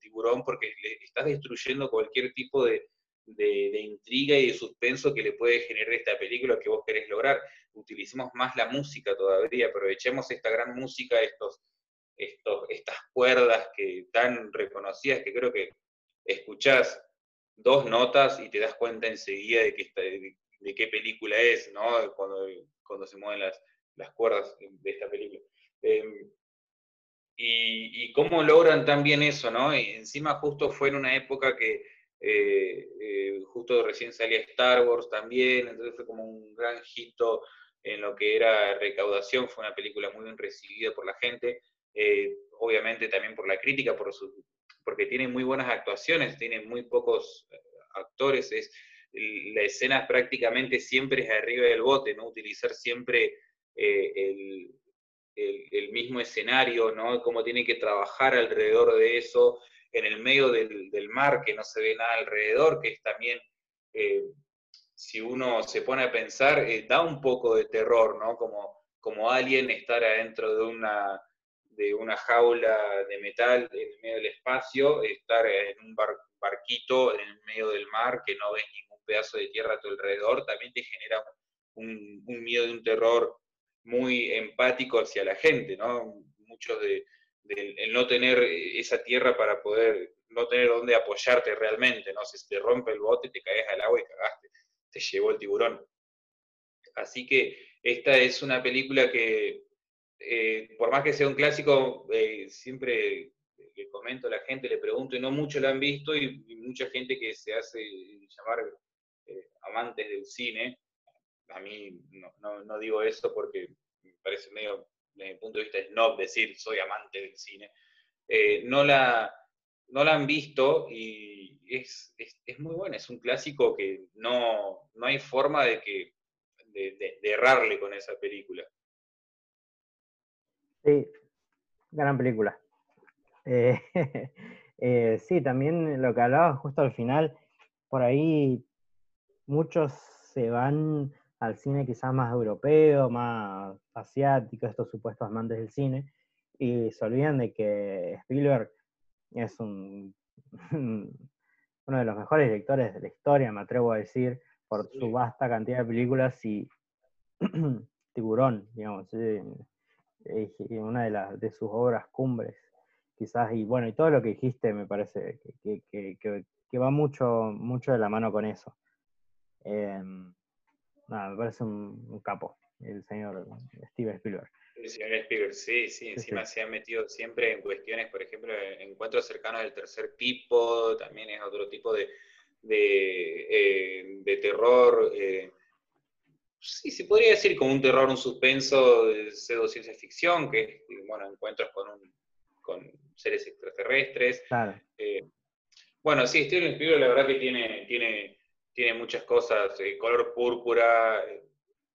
tiburón porque le estás destruyendo cualquier tipo de, de- de intriga y de suspenso que le puede generar esta película que vos querés lograr. Utilicemos más la música todavía, aprovechemos esta gran música, estos, estos, estas cuerdas que tan reconocidas que creo que escuchás dos notas y te das cuenta enseguida de, que de, qué película es, ¿no? Cuando, cuando se mueven las, las cuerdas de esta película. Em, y, y, cómo logran también eso, ¿no? Encima justo fue en una época que eh, eh, justo recién salía Star Wars también, entonces fue como un gran hito en lo que era recaudación, fue una película muy bien recibida por la gente, eh, obviamente también por la crítica, por su, porque tiene muy buenas actuaciones, tiene muy pocos actores, es, la escena prácticamente siempre es arriba del bote, ¿no? Utilizar siempre el, el, mismo escenario, ¿no? Cómo tiene que trabajar alrededor de eso, en el medio del, del, mar, que no se ve nada alrededor, que es también, eh, si uno se pone a pensar, eh, da un poco de terror, ¿no? Como, como alguien estar adentro de una, de una jaula de metal en el medio del espacio, estar en un barquito en el medio del mar, que no ves ningún pedazo de tierra a tu alrededor, también te genera un, un miedo y un terror muy empático hacia la gente, ¿no? Muchos de, el no tener esa tierra para poder, no tener dónde apoyarte realmente, ¿no? Si te rompe el bote, te caes al agua y cagaste, te llevó el tiburón. Así que esta es una película que, eh, por más que sea un clásico, eh, siempre le comento a la gente, le pregunto, y no mucho la han visto, y, mucha gente que se hace llamar eh, amantes del cine, a mí no, no digo eso porque me parece medio desde mi punto de vista snob decir soy amante del cine, eh, no, la, no la han visto y es, es, muy buena, es un clásico que no, no hay forma de, que, de, errarle con esa película. Sí, gran película. Eh, eh, sí, también lo que hablaba justo al final, por ahí muchos se van al cine quizás más europeo, más asiático, estos supuestos amantes del cine, y se olvidan de que Spielberg es un, uno de los mejores directores de la historia, me atrevo a decir, por su vasta cantidad de películas y Tiburón, digamos, una de, las de sus obras cumbres, quizás, y bueno, y todo lo que dijiste me parece que, va mucho, mucho de la mano con eso. Em, nada, me parece un, capo, el señor Steven Spielberg. El señor Spielberg, sí, sí, encima se ha metido siempre en cuestiones, por ejemplo, encuentros cercanos del tercer tipo, también es otro tipo de, de, eh, terror. Eh, sí, se podría decir como un terror, un suspenso de pseudo ciencia ficción, que es, bueno, encuentros con, con seres extraterrestres. Claro. Eh, bueno, sí, Steven Spielberg la verdad que tiene, tiene tiene muchas cosas, eh, color púrpura, eh,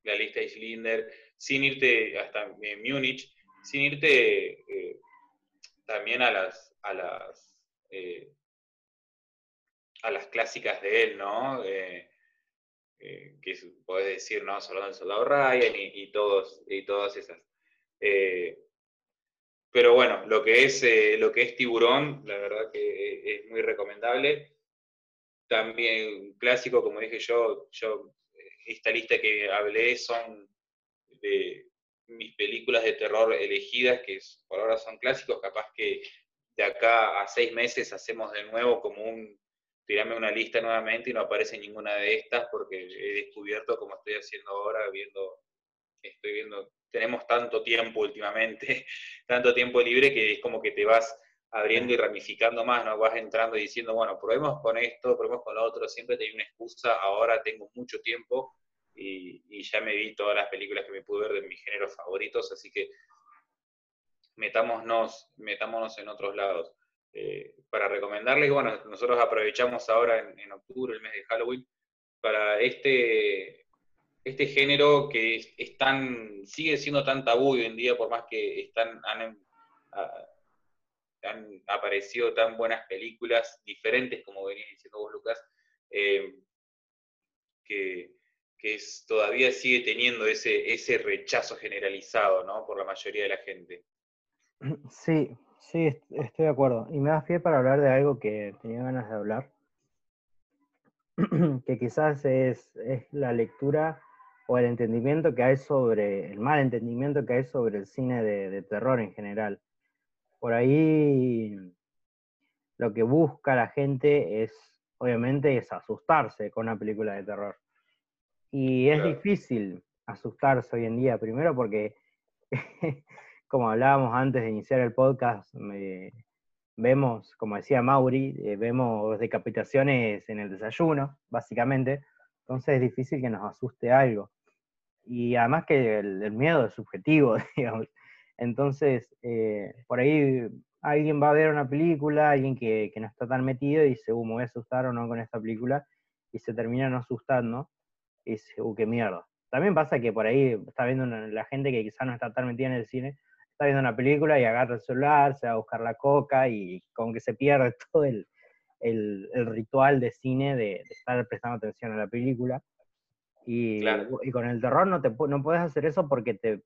la lista de Schlinder, sin irte hasta eh, Múnich, sin irte también a las, a las, a las clásicas de él, ¿no? que podés decir, ¿no? Soldado del Soldado Ryan y, todos, y todas esas. pero bueno, lo que, es, lo que es Tiburón, la verdad que es muy recomendable también clásico, como dije yo, yo, esta lista que hablé son de mis películas de terror elegidas, que por ahora son clásicos, capaz que de acá a seis meses hacemos de nuevo como un, tirame una lista nuevamente y no aparece ninguna de estas porque he descubierto, como estoy haciendo ahora, viendo, estoy viendo, tenemos tanto tiempo últimamente, tanto tiempo libre que es como que te vas abriendo y ramificando más, ¿no? Vas entrando y diciendo, bueno, probemos con esto, probemos con lo otro, siempre tengo una excusa, ahora tengo mucho tiempo y, ya me vi todas las películas que me pude ver de mis géneros favoritos, así que metámonos, metámonos en otros lados. Eh, para recomendarles, bueno, nosotros aprovechamos ahora en, octubre, el mes de Halloween, para este, este género que es, tan, sigue siendo tan tabú hoy en día, por más que están, han, han aparecido tan buenas películas diferentes, como venía diciendo vos, Lucas, eh, que, es, todavía sigue teniendo ese, ese rechazo generalizado ¿no? por la mayoría de la gente. Sí, sí, estoy de acuerdo. Y me da pie para hablar de algo que tenía ganas de hablar, que quizás es, es la lectura o el entendimiento que hay sobre, el mal entendimiento que hay sobre el cine de terror en general por ahí lo que busca la gente es obviamente, es asustarse con una película de terror. Y es Claro. difícil asustarse hoy en día, primero porque, como hablábamos antes de iniciar el podcast, me- vemos, como decía Mauri, eh, vemos decapitaciones en el desayuno, básicamente, entonces es difícil que nos asuste algo. Y además que el, el miedo es subjetivo, digamos. Entonces, eh, por ahí alguien va a ver una película, alguien que, que no está tan metido y dice, uh, me voy a asustar o no con esta película, y se termina no asustando, y dice, uh, qué mierda. También pasa que por ahí está viendo una- la gente que quizás no está tan metida en el cine, está viendo una película y agarra el celular, se va a buscar la coca y como que se pierde todo el, el- el ritual de cine de, de estar prestando atención a la película. Y, Claro. y con el terror no, te, no puedes hacer eso porque te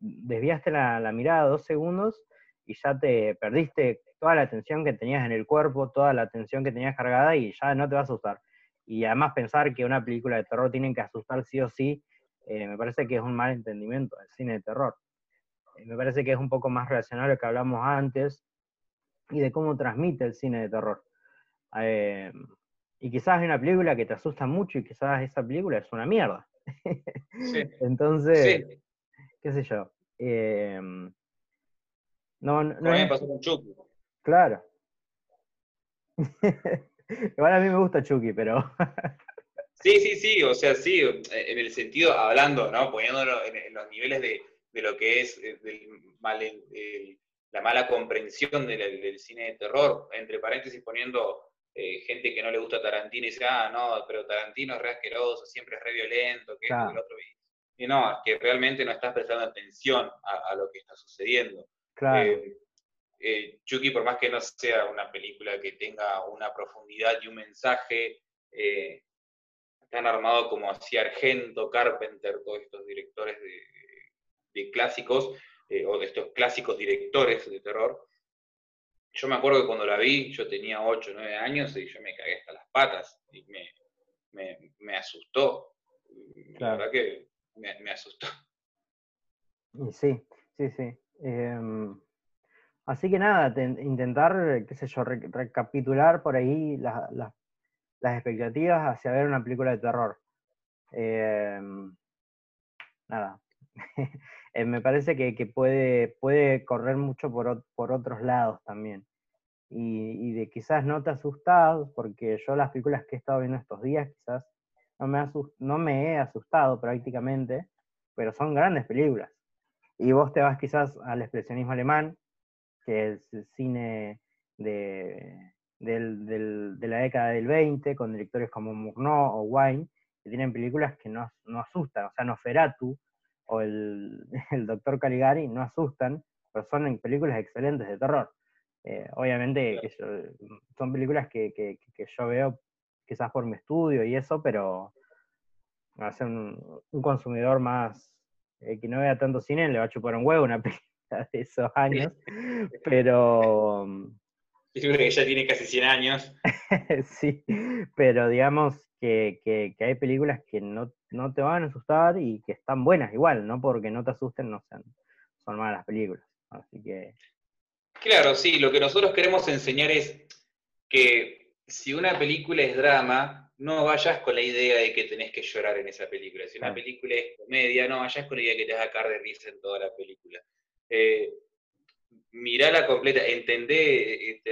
desviaste la, la mirada dos segundos y ya te perdiste toda la atención que tenías en el cuerpo, toda la atención que tenías cargada y ya no te va a asustar. Y además pensar que una película de terror tiene que asustar sí o sí, eh, me parece que es un mal entendimiento del cine de terror. Eh, me parece que es un poco más relacionado a lo que hablamos antes y de cómo transmite el cine de terror. Eh, y quizás hay una película que te asusta mucho y quizás esa película es una mierda. Sí. Entonces, Sí, qué sé yo. eh, no, no, no me es- pasó con Chucky. claro. Igual a mí me gusta Chucky, pero Sí, sí, sí, o sea, sí, en el sentido, hablando, ¿no? Poniéndolo en, los niveles de, de lo que es eh, del mal- el- la mala comprensión del, del cine de terror, entre paréntesis poniendo eh, gente que no le gusta Tarantino y dice, ah, no, pero Tarantino es re asqueroso, siempre es re violento, que Claro. que lo otro. Y, no, es que realmente no estás prestando atención a, a lo que está sucediendo. claro, Eh, eh, Chucky, por más que no sea una película que tenga una profundidad y un mensaje eh, tan armado como hacía Argento, Carpenter, todos estos directores de, de clásicos, eh, o de estos clásicos directores de terror, yo me acuerdo que cuando la vi, yo tenía 8 o 9 años y yo me cagué hasta las patas y me, me, me asustó. La Claro. verdad que me, asustó. sí, sí, sí. Em, así que nada, ten- intentar, qué sé yo, re- recapitular por ahí la- la- las expectativas hacia ver una película de terror. Em, nada. Eh, me parece que, que puede, puede correr mucho por, por otros lados también. Y, y de quizás no te asustas, porque yo las películas que he estado viendo estos días quizás no me, asus- no me he asustado prácticamente, pero son grandes películas. Y vos te vas quizás al expresionismo alemán, que es el cine de, del- del- de la década del 20, con directores como Murnau o Wine, que tienen películas que no, no asustan, o sea, Nosferatu o el, el Doctor Caligari no asustan, pero son películas excelentes de terror. Eh, obviamente que yo- son películas que, que- que yo veo quizás por mi estudio y eso, pero va a ser un, un consumidor más eh, que no vea tanto cine, le va a chupar un huevo una película de esos años, pero Película que ya tiene casi 100 años. sí, pero digamos que, que- que hay películas que no, no te van a asustar y que están buenas igual, no porque no te asusten, no sean, son malas películas. Así que, Claro, sí, lo que nosotros queremos enseñar es que si una película es drama, no vayas con la idea de que tenés que llorar en esa película. Si una película es comedia, no vayas con la idea de que te vas a caer de risa en toda la película. Eh, mirala completa, entendé, eh,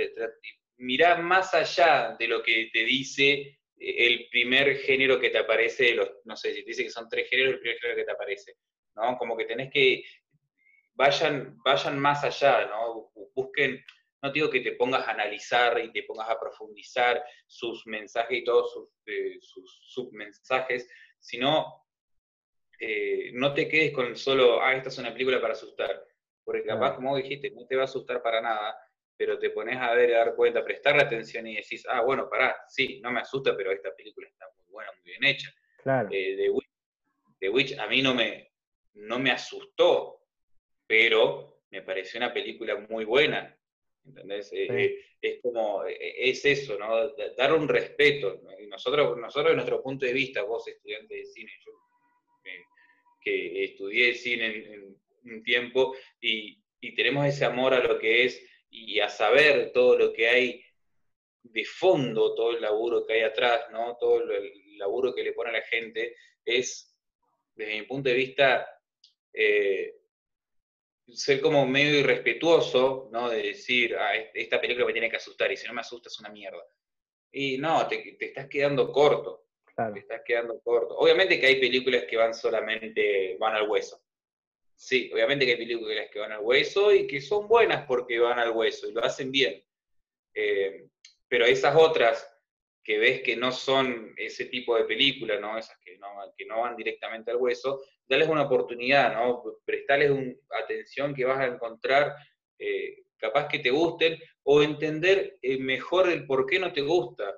mirá más allá de lo que te dice eh, el primer género que te aparece, los, no sé, si te dice que son tres géneros, el primer género que te aparece, ¿no? Como que tenés que, vayan, vayan más allá, ¿no? Bu- Busquen, no digo que te pongas a analizar y te pongas a profundizar sus mensajes y todos sus, eh, sus submensajes, sino eh, no te quedes con solo, ah, esta es una película para asustar, porque capaz, como dijiste, no te va a asustar para nada, pero te pones a ver, a dar cuenta, a prestarle atención y decís, ah, bueno, pará, sí, no me asusta, pero esta película está muy buena, muy bien hecha. claro, Eh, The, Witch, The Witch a mí no me, no me asustó, pero me pareció una película muy buena. ¿Entendés? Eh, Sí. eh, es como, eh, es eso, ¿no? Da- Dar un respeto. nosotros, nosotros, de nuestro punto de vista, vos estudiante de cine, yo eh, que estudié cine en, en un tiempo y, y tenemos ese amor a lo que es y a saber todo lo que hay de fondo todo el laburo que hay atrás, ¿no? Todo el laburo que le pone a la gente, es, desde mi punto de vista, eh, ser como medio irrespetuoso, ¿no? De decir, ah, esta película me tiene que asustar, y si no me asusta es una mierda. Y no, te, estás quedando corto. Te estás quedando corto. Obviamente que hay películas que van solamente, van al hueso. Sí, obviamente que hay películas que van al hueso y que son buenas porque van al hueso y lo hacen bien. Eh, pero esas otras que ves que no son ese tipo de películas, ¿no? Esas que no, que no van directamente al hueso, dales una oportunidad, ¿no? Prestales atención que vas a encontrar, eh, capaz que te gusten, o entender eh, mejor el por qué no te gusta.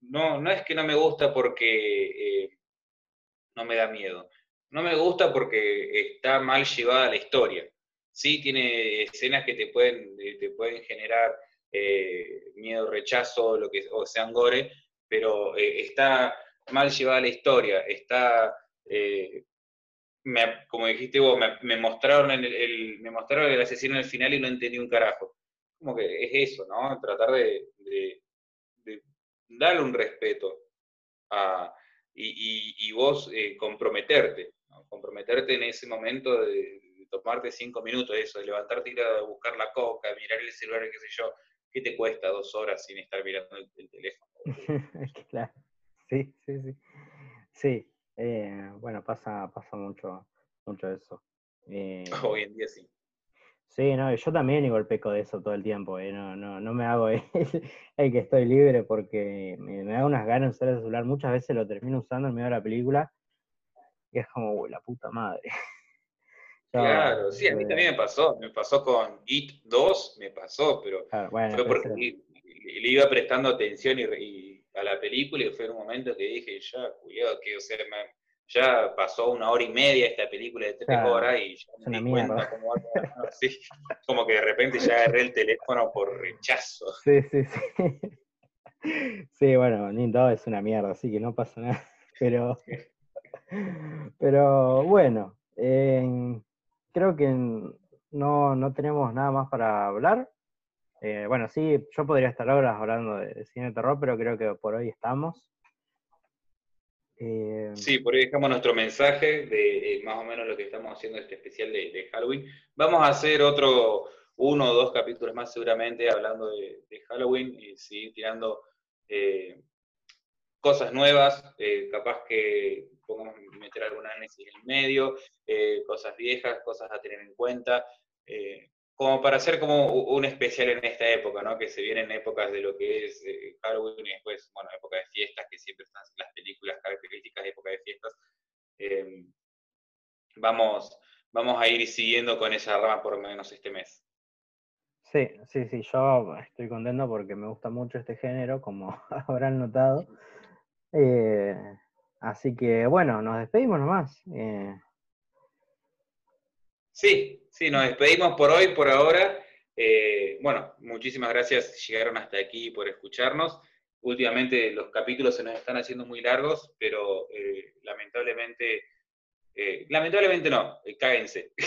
No, no es que no me gusta porque eh, no me da miedo. No me gusta porque está mal llevada la historia. Sí, tiene escenas que te pueden, te pueden generar eh, miedo, rechazo, lo que, o sean gore, pero eh, está mal llevada la historia, está, eh, como dijiste vos, me, mostraron el, me mostraron el asesino en el final y no entendí un carajo. Como que es eso, ¿no? Tratar de, darle un respeto y, vos comprometerte, comprometerte en ese momento de, tomarte cinco minutos, eso, de levantarte, ir a buscar la coca, mirar el celular, qué sé yo, ¿qué te cuesta dos horas sin estar mirando el, teléfono? claro, sí, sí, sí. Sí, eh, bueno, pasa, pasa mucho, mucho eso. Eh, Hoy en día sí. Sí, no, yo también igual peco de eso todo el tiempo, eh, no, no, no me hago el, que estoy libre porque me, da unas ganas de usar el celular, muchas veces lo termino usando en medio de la película y es como, uy, la puta madre. Claro, sí, a mí también me pasó, me pasó con It 2, me pasó, pero fue porque le, iba prestando atención y, a la película y fue en un momento que dije, ya, cuidado, que o sea, ya pasó una hora y media esta película de tres horas y ya me di cuenta como, así, como que de repente ya agarré el teléfono por rechazo. Sí, sí, sí. Sí, bueno, Nintendo es una mierda, así que no pasa nada. Pero, pero bueno, creo que no, tenemos nada más para hablar. Eh, bueno, sí, yo podría estar ahora hablando de, cine de terror, pero creo que por hoy estamos. Eh, sí, por hoy dejamos nuestro mensaje de eh, más o menos lo que estamos haciendo este especial de, Halloween. Vamos a hacer otro, uno o dos capítulos más seguramente hablando de, Halloween y seguir tirando cosas nuevas, capaz que pongamos meter algún análisis en el medio, eh, cosas viejas, cosas a tener en cuenta, eh, como para hacer como un especial en esta época, ¿no? Que se vienen épocas de lo que es eh, Halloween y después, bueno, época de fiestas, que siempre están las películas características de época de fiestas. Em, vamos, vamos a ir siguiendo con esa rama por lo menos este mes. Sí, sí, sí, yo estoy contento porque me gusta mucho este género, como habrán notado. Eh, Así que bueno, nos despedimos nomás. Eh. Sí, sí, nos despedimos por hoy, por ahora. Eh, bueno, muchísimas gracias si llegaron hasta aquí por escucharnos. Últimamente los capítulos se nos están haciendo muy largos, pero eh, lamentablemente, lamentablemente no, cáguense.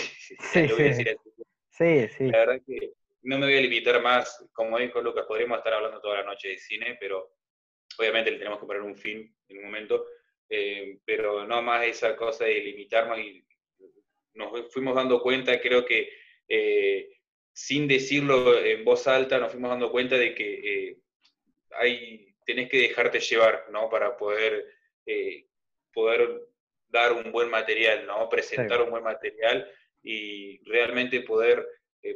Sí, sí. sí, La verdad que no me voy a limitar más, como dijo Lucas, podríamos estar hablando toda la noche de cine, pero obviamente le tenemos que poner un fin en un momento. Eh, pero no más esa cosa de limitarnos y nos fuimos dando cuenta, creo que eh, sin decirlo en voz alta, nos fuimos dando cuenta de que eh, hay, tenés que dejarte llevar, ¿no? Para poder, poder dar un buen material, ¿no? Presentar un buen material y realmente poder,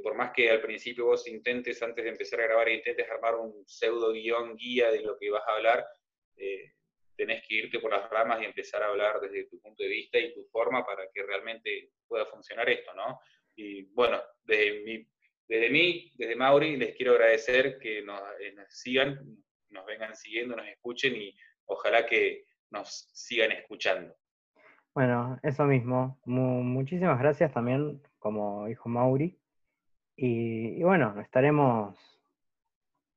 por más que al principio vos intentes, antes de empezar a grabar, intentes armar un pseudo guion guía de lo que vas a hablar, tenés que irte por las ramas y empezar a hablar desde tu punto de vista y tu forma para que realmente pueda funcionar esto, ¿no? Y bueno, desde, mi, desde mí, desde Mauri, les quiero agradecer que nos, eh, sigan, nos vengan siguiendo, nos escuchen y ojalá que nos sigan escuchando. Bueno, eso mismo. muchísimas gracias también, como dijo Mauri. Y, y bueno, estaremos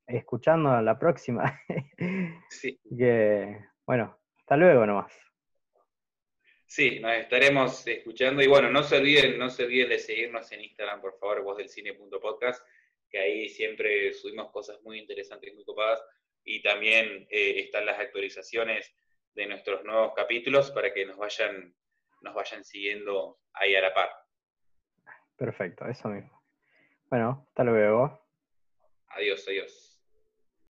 escuchando la próxima. Sí. que bueno, hasta luego nomás. Sí, nos estaremos escuchando. Y bueno, no se olviden, no se olviden de seguirnos en Instagram, por favor, vozdelcine.podcast, que ahí siempre subimos cosas muy interesantes, y muy copadas. Y también eh, están las actualizaciones de nuestros nuevos capítulos para que nos vayan, nos vayan siguiendo ahí a la par. Perfecto, eso mismo. Bueno, hasta luego. Adiós, adiós.